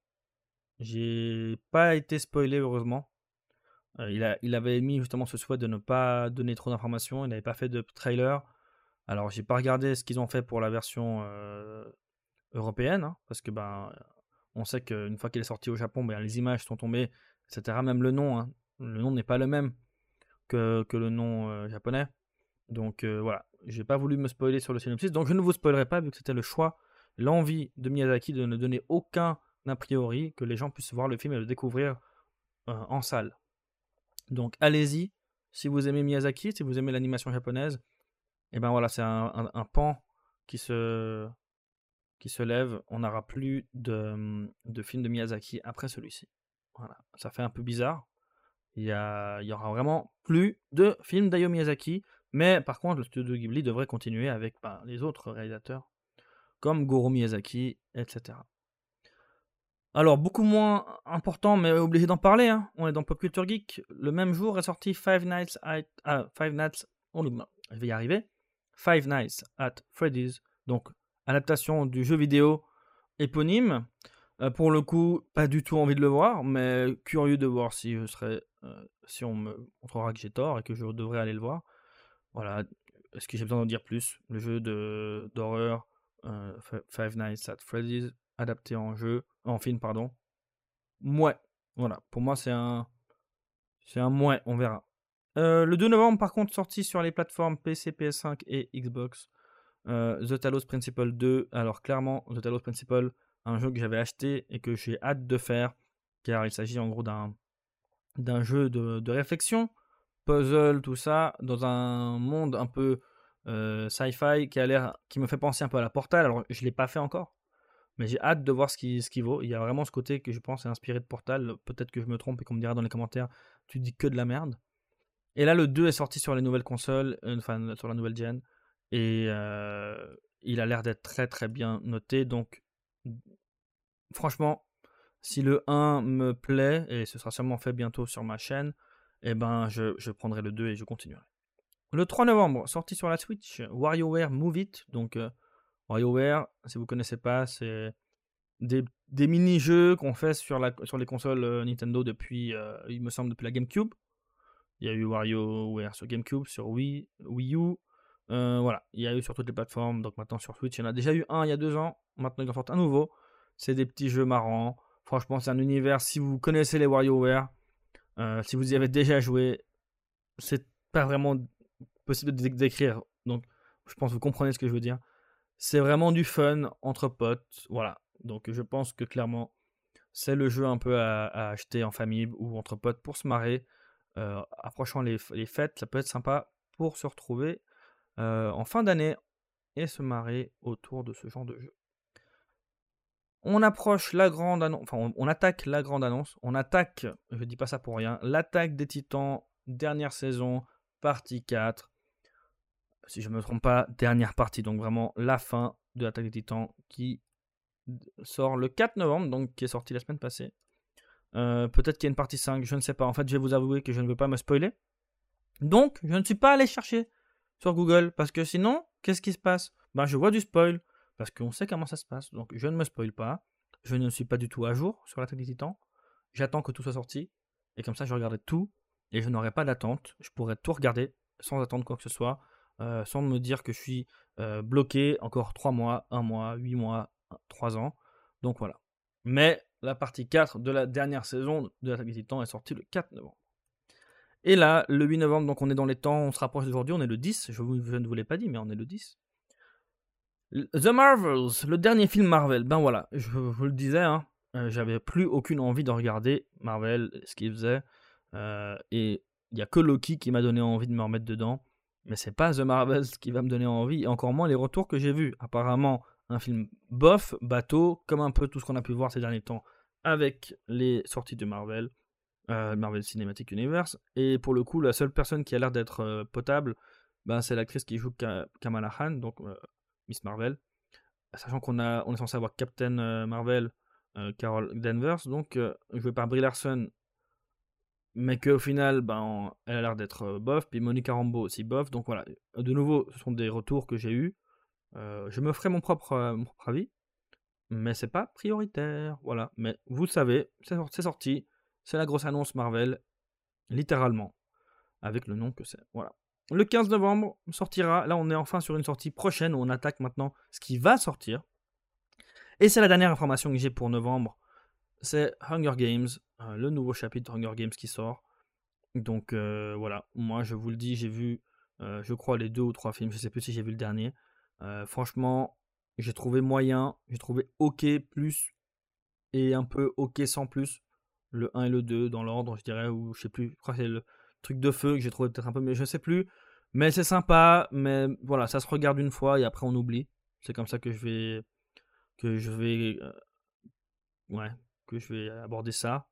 j'ai pas été spoilé heureusement. Euh, il, a, il avait émis justement ce souhait de ne pas donner trop d'informations. Il n'avait pas fait de trailer. Alors, j'ai pas regardé ce qu'ils ont fait pour la version européenne, hein, parce que ben, on sait qu'une fois qu'elle est sortie au Japon, ben, les images sont tombées, etc. Même le nom, hein, le nom n'est pas le même que, que le nom euh, japonais. Donc euh, voilà, j'ai pas voulu me spoiler sur le synopsis, donc je ne vous spoilerai pas vu que c'était le choix, l'envie de Miyazaki de ne donner aucun a priori, que les gens puissent voir le film et le découvrir euh, en salle. Donc allez-y, si vous aimez Miyazaki, si vous aimez l'animation japonaise, et ben voilà, c'est un, pan qui se, lève, on n'aura plus de, de films de Miyazaki après celui-ci. Voilà, ça fait un peu bizarre. Il y, a, il y aura vraiment plus de films d'Ayo Miyazaki, mais par contre, le studio Ghibli devrait continuer avec ben, les autres réalisateurs, comme Goro Miyazaki, etc. Alors, beaucoup moins important, mais obligé d'en parler, hein. on est dans Pop Culture Geek. Le même jour est sorti Five Nights at. Ah, Five Nights. Oh, y arriver. Five Nights at Freddy's, donc adaptation du jeu vidéo éponyme. Euh, pour le coup, pas du tout envie de le voir, mais curieux de voir si je serais, euh, si on me montrera que j'ai tort et que je devrais aller le voir. Voilà. Est-ce que j'ai besoin d'en dire plus? Le jeu d'horreur euh, Five Nights at Freddy's adapté en jeu, en film pardon. Mouais. Voilà. Pour moi, c'est un, c'est mouais. On verra. le 2 novembre, par contre, sorti sur les plateformes PC, PS5 et Xbox. Euh, The Talos Principle 2. Alors clairement, The Talos Principle, un jeu que j'avais acheté et que j'ai hâte de faire, car il s'agit en gros d'un jeu de, réflexion, puzzle, tout ça, dans un monde un peu euh, sci-fi qui a l'air, qui me fait penser un peu à la Portal. Alors je l'ai pas fait encore, mais j'ai hâte de voir ce qui, ce qui vaut. Il y a vraiment ce côté que je pense est inspiré de Portal. Peut-être que je me trompe et qu'on me dira dans les commentaires, tu dis que de la merde. Et là, le 2 est sorti sur les nouvelles consoles, euh, enfin sur la nouvelle gen. Et il a l'air d'être très très bien noté. Donc, franchement, si le 1 me plaît, et ce sera sûrement fait bientôt sur ma chaîne, eh ben je, je prendrai le 2 et je continuerai. Le 3 novembre, sorti sur la Switch, WarioWare Move It. Donc, WarioWare, si vous ne connaissez pas, c'est des, mini-jeux qu'on fait sur, les consoles Nintendo depuis, il me semble, depuis la GameCube. Il y a eu WarioWare sur GameCube, sur Wii, Wii U, euh, voilà, il y a eu sur toutes les plateformes, donc maintenant sur Switch, il y en a déjà eu un il y a deux ans, maintenant ils en sortent un nouveau. C'est des petits jeux marrants. Franchement, c'est un univers, si vous connaissez les WarioWare, euh, si vous y avez déjà joué, c'est pas vraiment possible de décrire. Donc, je pense que vous comprenez ce que je veux dire. C'est vraiment du fun entre potes, voilà. Donc, je pense que clairement, c'est le jeu un peu à, acheter en famille ou entre potes pour se marrer. Euh, approchant les, fêtes, ça peut être sympa pour se retrouver euh, en fin d'année et se marrer autour de ce genre de jeu. On approche la grande annonce, enfin on, attaque la grande annonce, on attaque, je dis pas ça pour rien, l'attaque des titans, dernière saison, partie 4. Si je ne me trompe pas, dernière partie, donc vraiment la fin de l'attaque des titans qui sort le 4 novembre, donc qui est sorti la semaine passée. Euh, peut-être qu'il y a une partie 5, je ne sais pas. En fait, je vais vous avouer que je ne veux pas me spoiler. Donc, je ne suis pas allé chercher sur Google. Parce que sinon, qu'est-ce qui se passe? Ben, je vois du spoil. Parce qu'on sait comment ça se passe. Donc, je ne me spoil pas. Je ne suis pas du tout à jour sur l'attaque des titans. J'attends que tout soit sorti. Et comme ça, je regarderai tout. Et je n'aurai pas d'attente. Je pourrai tout regarder sans attendre quoi que ce soit. Euh, sans me dire que je suis euh, bloqué encore 3 mois, 1 mois, 8 mois, 3 ans. Donc voilà. Mais la partie 4 de la dernière saison de l'attaque des titans est sortie le 4 novembre. Et là, le 8 novembre, donc on est dans les temps, on se rapproche d'aujourd'hui, on est le 10, je, ne vous l'ai pas dit, mais on est le 10. The Marvels, le dernier film Marvel, ben voilà, je vous le disais, hein, euh, j'avais plus aucune envie de regarder Marvel, ce qu'il faisait, et il n'y a que Loki qui m'a donné envie de me remettre dedans, mais c'est pas The Marvels qui va me donner envie, et encore moins les retours que j'ai vus. Apparemment, un film bof, bateau, comme un peu tout ce qu'on a pu voir ces derniers temps avec les sorties de Marvel. Euh, Marvel Cinematic Universe. Et pour le coup, la seule personne qui a l'air d'être euh, potable, ben, c'est l'actrice qui joue Kamala Khan, donc euh, Miss Marvel. Sachant qu'on on est censé avoir Captain Marvel, Carol Danvers, donc jouée par Brie Larson, mais qu'au final, ben, elle a l'air d'être bof. Puis Monica Rambeau aussi bof. Donc voilà, de nouveau, ce sont des retours que j'ai eus. je me ferai mon propre, mon propre avis, mais c'est pas prioritaire. Voilà, mais vous savez, c'est sorti. C'est la grosse annonce Marvel, littéralement, avec le nom que c'est. Voilà. Le 15 novembre sortira, là on est enfin sur une sortie prochaine où on attaque maintenant ce qui va sortir. Et c'est la dernière information que j'ai pour novembre, c'est Hunger Games, euh, le nouveau chapitre de Hunger Games qui sort. Donc euh, voilà, moi je vous le dis, j'ai vu, euh, je crois, les deux ou trois films, je sais plus si j'ai vu le dernier. franchement, j'ai trouvé moyen, j'ai trouvé ok plus et un peu ok sans plus le 1 et le 2 dans l'ordre, je dirais, ou je sais plus, je crois que c'est le truc de feu que j'ai trouvé peut-être un peu, mais je sais plus. Mais c'est sympa, mais voilà, ça se regarde une fois et après on oublie. C'est comme ça que je vais, que je vais, ouais, que je vais aborder ça.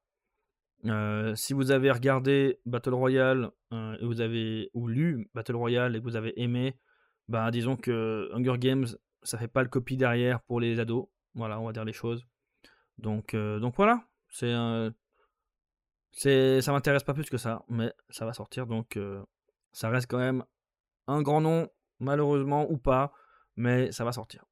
Euh, si vous avez regardé Battle Royale euh, et vous avez ou lu Battle Royale et que vous avez aimé, bah disons que Hunger Games ça fait pas le copie derrière pour les ados. Voilà, on va dire les choses. Donc donc voilà, c'est c'est, ça m'intéresse pas plus que ça, mais ça va sortir, donc euh, ça reste quand même un grand nom, malheureusement ou pas, mais ça va sortir.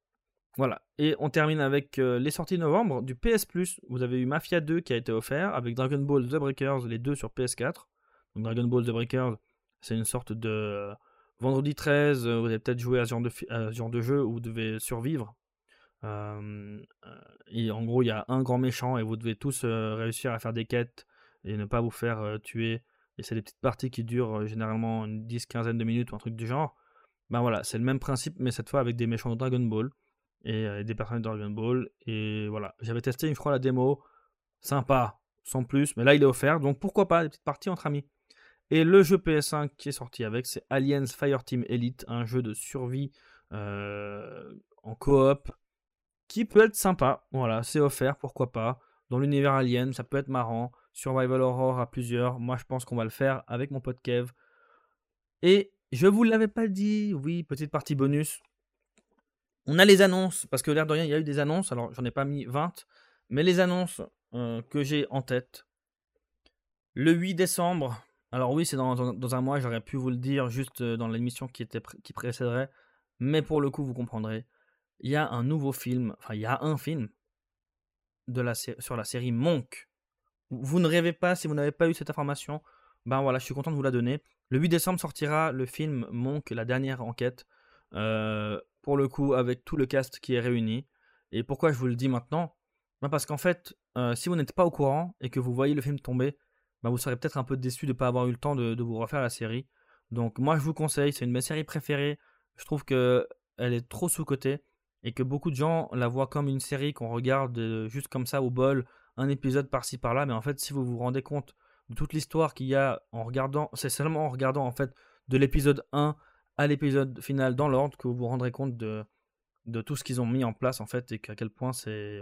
Voilà, et on termine avec euh, les sorties novembre du PS Plus. Vous avez eu Mafia 2 qui a été offert avec Dragon Ball The Breakers, les deux sur PS4. Donc Dragon Ball The Breakers, c'est une sorte de euh, vendredi 13. vous avez peut-être joué à ce, genre de, jeu où vous devez survivre. et en gros, il y a un grand méchant et vous devez tous réussir à faire des quêtes et ne pas vous faire euh, tuer. Et c'est des petites parties qui durent euh, généralement une 10-15 de minutes ou un truc du genre. Ben voilà, c'est le même principe, mais cette fois avec des méchants de Dragon Ball et euh, des personnages de Ball. Et voilà, j'avais testé une fois la démo, sympa, sans plus, mais là il est offert, donc pourquoi pas des petites parties entre amis. Et le jeu PS5 qui est sorti avec, c'est Aliens Fireteam Elite, un jeu de survie en coop qui peut être sympa. Voilà, c'est offert, pourquoi pas. Dans l'univers Alien, ça peut être marrant. Survival Horror à plusieurs. Moi, je pense qu'on va le faire avec mon pote Kev. Et je vous l'avais pas dit, oui, petite partie bonus. On a les annonces, parce que l'air de rien, il y a eu des annonces. Alors, j'en ai pas mis 20, mais les annonces euh, que j'ai en tête. Le 8 décembre, alors oui, c'est dans, un mois, j'aurais pu vous le dire juste euh, dans l'émission qui, précéderait, mais pour le coup, vous comprendrez. Il y a un nouveau film, enfin, il y a un film sur la série Monk vous ne rêvez pas si vous n'avez pas eu cette information. Ben voilà, je suis content de vous la donner. Le 8 décembre sortira le film Monk, la dernière enquête. Euh, pour le coup, avec tout le cast qui est réuni. Et pourquoi je vous le dis maintenant? Ben Parce qu'en fait, euh, si vous n'êtes pas au courant et que vous voyez le film tomber, ben vous serez peut-être un peu déçu de ne pas avoir eu le temps de, vous refaire la série. Donc moi je vous conseille, c'est une de mes séries préférées. Je trouve que elle est trop sous-cotée et que beaucoup de gens la voient comme une série qu'on regarde euh, juste comme ça au bol un épisode par-ci par-là, mais en fait, si vous vous rendez compte de toute l'histoire qu'il y a en regardant, c'est seulement en regardant en fait de l'épisode 1 à l'épisode final dans l'ordre que vous vous rendrez compte de, tout ce qu'ils ont mis en place en fait et qu'à quel point c'est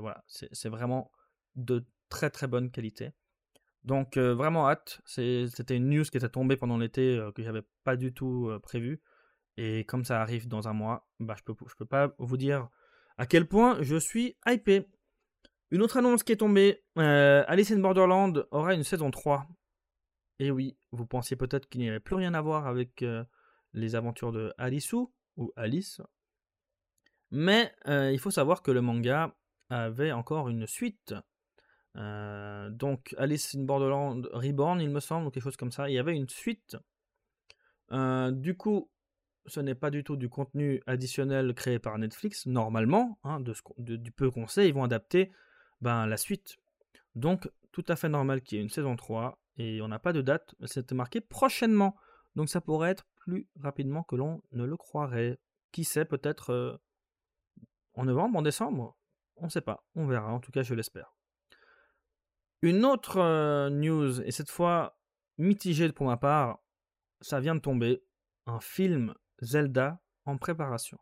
vraiment de très très bonne qualité. Donc euh, vraiment hâte, c'était une news qui était tombée pendant l'été euh, que j'avais pas du tout euh, prévu et comme ça arrive dans un mois, bah je peux je peux pas vous dire à quel point je suis hypé. Une autre annonce qui est tombée, Alice in Borderland aura une saison 3. Et oui, vous pensiez peut-être qu'il n'y avait plus rien à voir avec les aventures de Alisu, ou Alice. Mais euh, il faut savoir que le manga avait encore une suite. Euh, donc Alice in Borderland Reborn, il me semble, ou quelque chose comme ça. Il y avait une suite. Euh, du coup, ce n'est pas du tout du contenu additionnel créé par Netflix. Normalement, hein, de du peu qu'on sait, ils vont adapter ben, la suite. Donc, tout à fait normal qu'il y ait une saison 3. Et on n'a pas de date. C'était marqué prochainement. Donc, ça pourrait être plus rapidement que l'on ne le croirait. Qui sait, peut-être euh, en novembre, en décembre On ne sait pas. On verra. En tout cas, je l'espère. Une autre euh, news, et cette fois mitigée pour ma part, ça vient de tomber. Un film Zelda en préparation.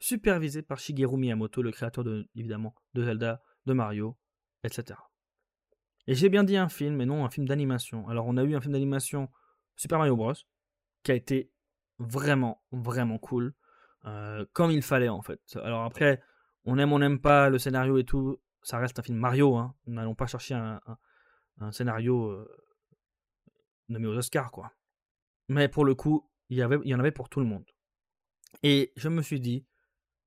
Supervisé par Shigeru Miyamoto, le créateur de, évidemment de Zelda, de Mario, etc. Et j'ai bien dit un film et non un film d'animation. Alors on a eu un film d'animation Super Mario Bros. qui a été vraiment, vraiment cool. Euh, comme il fallait en fait. Alors après, on aime, on n'aime pas le scénario et tout. Ça reste un film Mario. Hein. N'allons pas chercher un, scénario euh, nommé aux Oscars quoi. Mais pour le coup, il y, en avait pour tout le monde. Et je me suis dit,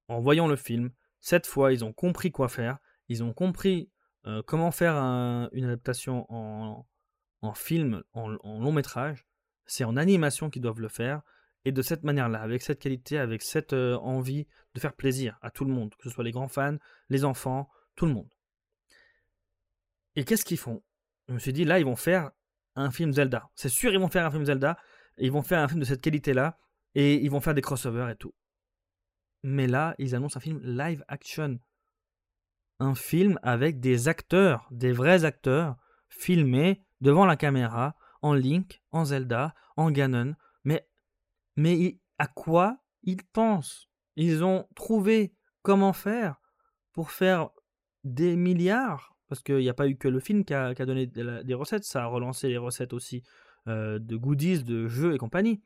en voyant le film, cette fois, ils ont compris quoi faire. Ils ont compris euh, comment faire une adaptation en, film, en, long métrage. C'est en animation qu'ils doivent le faire. Et de cette manière-là, avec cette qualité, avec cette envie de faire plaisir à tout le monde, que ce soit les grands fans, les enfants, tout le monde. Et qu'est-ce qu'ils font? Je me suis dit, là, ils vont faire un film Zelda. C'est sûr, ils vont faire un film Zelda. Ils vont faire un film de cette qualité-là. Et ils vont faire des crossovers et tout. Mais là, ils annoncent un film live action. Un film avec des acteurs, des vrais acteurs, filmés devant la caméra, en Link, en Zelda, en Ganon. Mais, mais à quoi ils pensent? Ils ont trouvé comment faire pour faire des milliards, parce qu'il n'y a pas eu que le film qui a, donné des recettes, ça a relancé les recettes aussi euh, de goodies, de jeux et compagnie,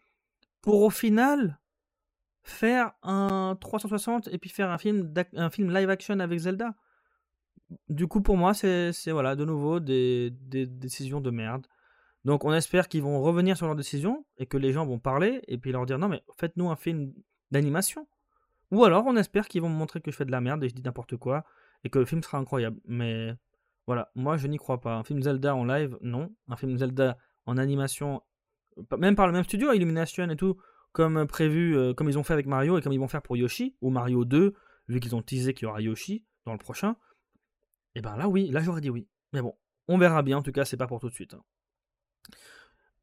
pour au final faire un 360 et puis faire un film, un film live action avec Zelda. Du coup, pour moi, c'est voilà, de nouveau des, décisions de merde. Donc, on espère qu'ils vont revenir sur leurs décisions et que les gens vont parler et puis leur dire non, mais faites-nous un film d'animation. Ou alors, on espère qu'ils vont me montrer que je fais de la merde et je dis n'importe quoi et que le film sera incroyable. Mais voilà, moi, je n'y crois pas. Un film Zelda en live, non. Un film Zelda en animation, même par le même studio, Illumination et tout, comme prévu, euh, comme ils ont fait avec Mario et comme ils vont faire pour Yoshi, ou Mario 2, vu qu'ils ont teasé qu'il y aura Yoshi dans le prochain, et eh ben là oui, là j'aurais dit oui. Mais bon, on verra bien, en tout cas c'est pas pour tout de suite. Hein.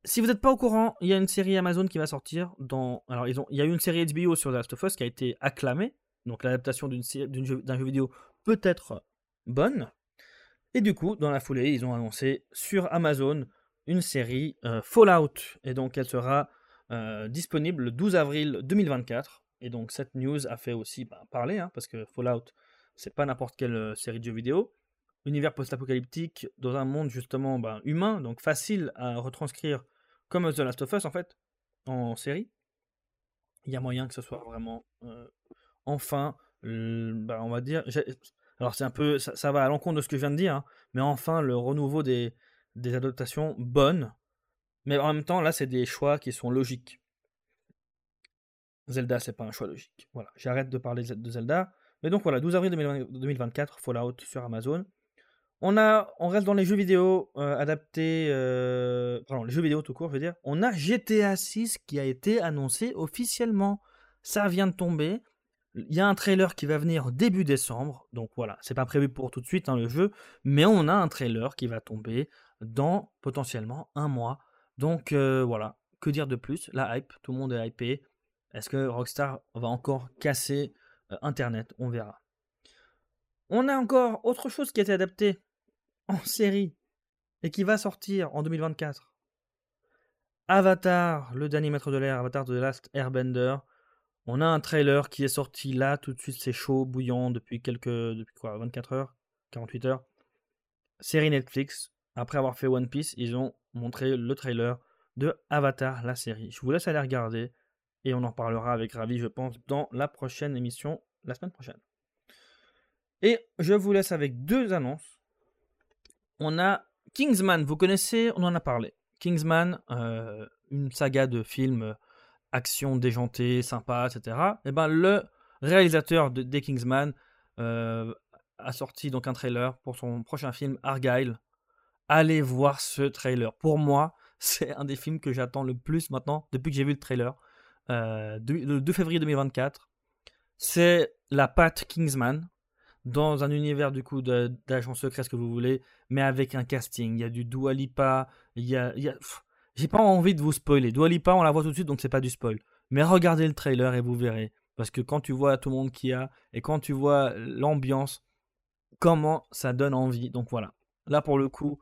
Si vous n'êtes pas au courant, il y a une série Amazon qui va sortir dans... Alors ils ont... il y a eu une série HBO sur The Last of Us qui a été acclamée, donc l'adaptation d'un jeu... vidéo peut être bonne. Et du coup, dans la foulée, ils ont annoncé sur Amazon une série euh, Fallout. Et donc elle sera euh, disponible le 12 avril 2024. Et donc cette news a fait aussi bah, parler, hein, parce que Fallout, c'est pas n'importe quelle euh, série de jeux vidéo. Univers post-apocalyptique dans un monde justement bah, humain, donc facile à retranscrire comme The Last of Us en fait, en série. Il y a moyen que ce soit vraiment enfin, bah, on va dire. Alors c'est un peu, ça, va à l'encontre de ce que je viens de dire, hein, mais enfin le renouveau des, des adaptations bonnes, mais en même temps, là, c'est des choix qui sont logiques. Zelda, c'est pas un choix logique. Voilà, j'arrête de parler de Zelda. Mais donc voilà, 12 avril 2024, Fallout sur Amazon. On a, on reste dans les jeux vidéo euh, adaptés, euh, pardon, les jeux vidéo tout court, je veux dire. On a GTA 6 qui a été annoncé officiellement. Ça vient de tomber. Il y a un trailer qui va venir début décembre, donc voilà, c'est pas prévu pour tout de suite hein, le jeu, mais on a un trailer qui va tomber dans potentiellement un mois. Donc euh, voilà, que dire de plus? La hype, tout le monde est hypé. Est-ce que Rockstar va encore casser Internet? On verra. On a encore autre chose qui a été adapté en série et qui va sortir en 2024. Avatar, le dernier maître de l'air, Avatar The Last Airbender. On a un trailer qui est sorti là, tout de suite, c'est chaud, bouillant depuis quelques. Depuis quoi 24 heures 48 heures Série Netflix, après avoir fait One Piece, ils ont montré le trailer de Avatar, la série. Je vous laisse aller regarder et on en parlera avec Ravi, je pense, dans la prochaine émission, la semaine prochaine. Et je vous laisse avec deux annonces. On a Kingsman, vous connaissez, on en a parlé. Kingsman, euh, une saga de films action déjantée, sympa, etc. Et ben le réalisateur de The Kingsman a sorti donc un trailer pour son prochain film Argyle. Allez voir ce trailer. Pour moi, c'est un des films que j'attends le plus maintenant depuis que j'ai vu le trailer. le 2 février 2024. C'est la patte Kingsman dans un univers du coup d'agent secret, ce que vous voulez, mais avec un casting. Il y a du Dua Lipa, il y a, j'ai pas envie de vous spoiler. Dua Lipa, on la voit tout de suite, donc c'est pas du spoil. Mais regardez le trailer et vous verrez. Parce que quand tu vois tout le monde qu'il y a et quand tu vois l'ambiance, comment ça donne envie. Donc voilà. Là pour le coup,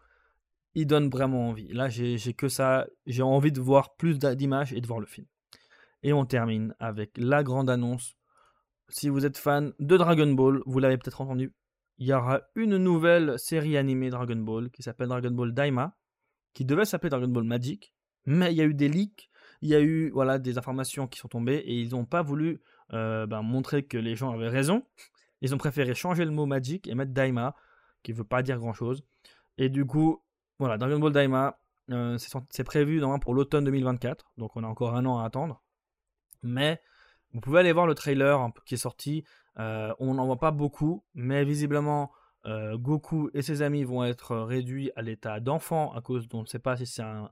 il donne vraiment envie. Là j'ai que ça. J'ai envie de voir plus d'images et de voir le film. Et on termine avec la grande annonce si vous êtes fan de Dragon Ball, vous l'avez peut-être entendu, il y aura une nouvelle série animée Dragon Ball qui s'appelle Dragon Ball Daima, qui devait s'appeler Dragon Ball Magic, mais il y a eu des leaks, il y a eu voilà des informations qui sont tombées et ils n'ont pas voulu euh, ben, montrer que les gens avaient raison. Ils ont préféré changer le mot Magic et mettre Daima, qui ne veut pas dire grand-chose. Et du coup, voilà, Dragon Ball Daima, euh, c'est prévu pour l'automne 2024, donc on a encore un an à attendre. Mais vous pouvez aller voir le trailer qui est sorti. Euh, on n'en voit pas beaucoup, mais visiblement, euh, Goku et ses amis vont être réduits à l'état d'enfant à cause, on ne sait pas si c'est un,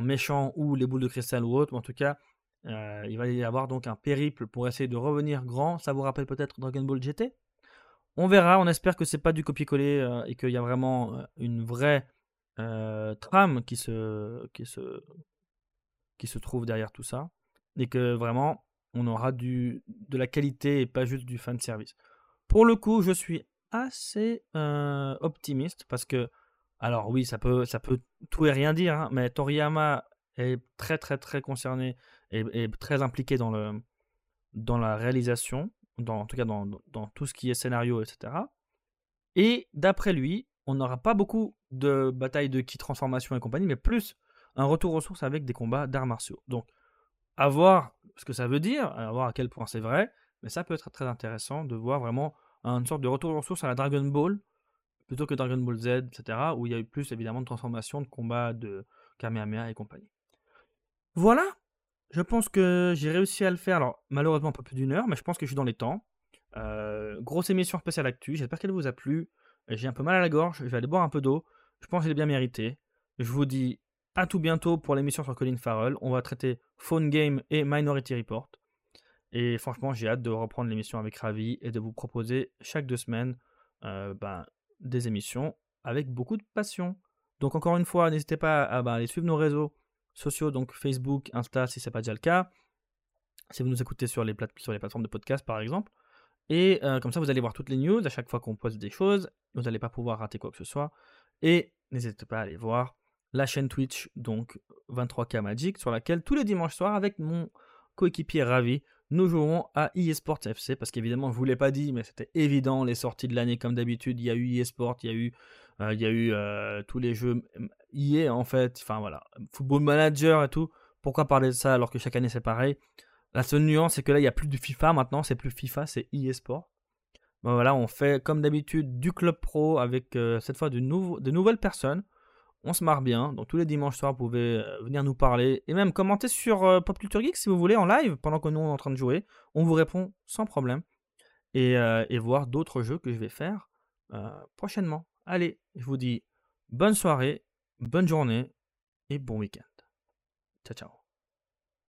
méchant ou les boules de cristal ou autre, mais en tout cas, euh, il va y avoir donc un périple pour essayer de revenir grand. Ça vous rappelle peut-être Dragon Ball GT On verra, on espère que c'est pas du copier-coller et qu'il y a vraiment une vraie trame qui se, qui, se, qui se trouve derrière tout ça. Et que vraiment, on aura du, de la qualité et pas juste du fan service. Pour le coup, je suis assez euh, optimiste parce que, alors oui, ça peut, ça peut tout et rien dire, hein, mais Toriyama est très très très concerné et, très impliqué dans, le, dans la réalisation, dans, en tout cas dans, dans tout ce qui est scénario, etc. Et d'après lui, on n'aura pas beaucoup de batailles de ki transformation et compagnie, mais plus un retour aux sources avec des combats d'arts martiaux. Donc, à voir ce que ça veut dire, à voir à quel point c'est vrai, mais ça peut être très intéressant de voir vraiment une sorte de retour en source à la Dragon Ball, plutôt que Dragon Ball Z, etc., où il y a eu plus évidemment de transformation, de combats, de Kamehameha et compagnie. Voilà, je pense que j'ai réussi à le faire, alors malheureusement pas plus d'une heure, mais je pense que je suis dans les temps. Euh, grosse émission spéciale actu, j'espère qu'elle vous a plu. J'ai un peu mal à la gorge, je vais aller boire un peu d'eau, je pense qu'elle est bien méritée. Je vous dis à tout bientôt pour l'émission sur Colin Farrell. On va traiter Phone Game et Minority Report. Et franchement, j'ai hâte de reprendre l'émission avec Ravi et de vous proposer chaque deux semaines euh, ben, des émissions avec beaucoup de passion. Donc encore une fois, n'hésitez pas à ben, aller suivre nos réseaux sociaux, donc Facebook, Insta si ce n'est pas déjà le cas. Si vous nous écoutez sur les, plateformes de podcast par exemple. Et euh, comme ça, vous allez voir toutes les news à chaque fois qu'on poste des choses. Vous n'allez pas pouvoir rater quoi que ce soit. Et n'hésitez pas à aller voir la chaîne Twitch, donc 23K Magic, sur laquelle tous les dimanches soirs, avec mon coéquipier Ravi, nous jouerons à eSports FC, parce qu'évidemment, je ne vous l'ai pas dit, mais c'était évident, les sorties de l'année comme d'habitude, il y a eu eSports, il y a eu, euh, il y a eu euh, tous les jeux EA en fait, enfin voilà, Football Manager et tout. Pourquoi parler de ça alors que chaque année c'est pareil? La seule nuance, c'est que là, il n'y a plus de FIFA maintenant, c'est plus FIFA, c'est eSports. Ben voilà, on fait comme d'habitude du club pro avec euh, cette fois de, de nouvelles personnes on se marre bien. Donc tous les dimanches soirs, vous pouvez euh, venir nous parler et même commenter sur euh, Pop Culture Geek si vous voulez en live pendant que nous on est en train de jouer. On vous répond sans problème et, euh, voir d'autres jeux que je vais faire prochainement. Allez, je vous dis bonne soirée, bonne journée et bon week-end. Ciao ciao.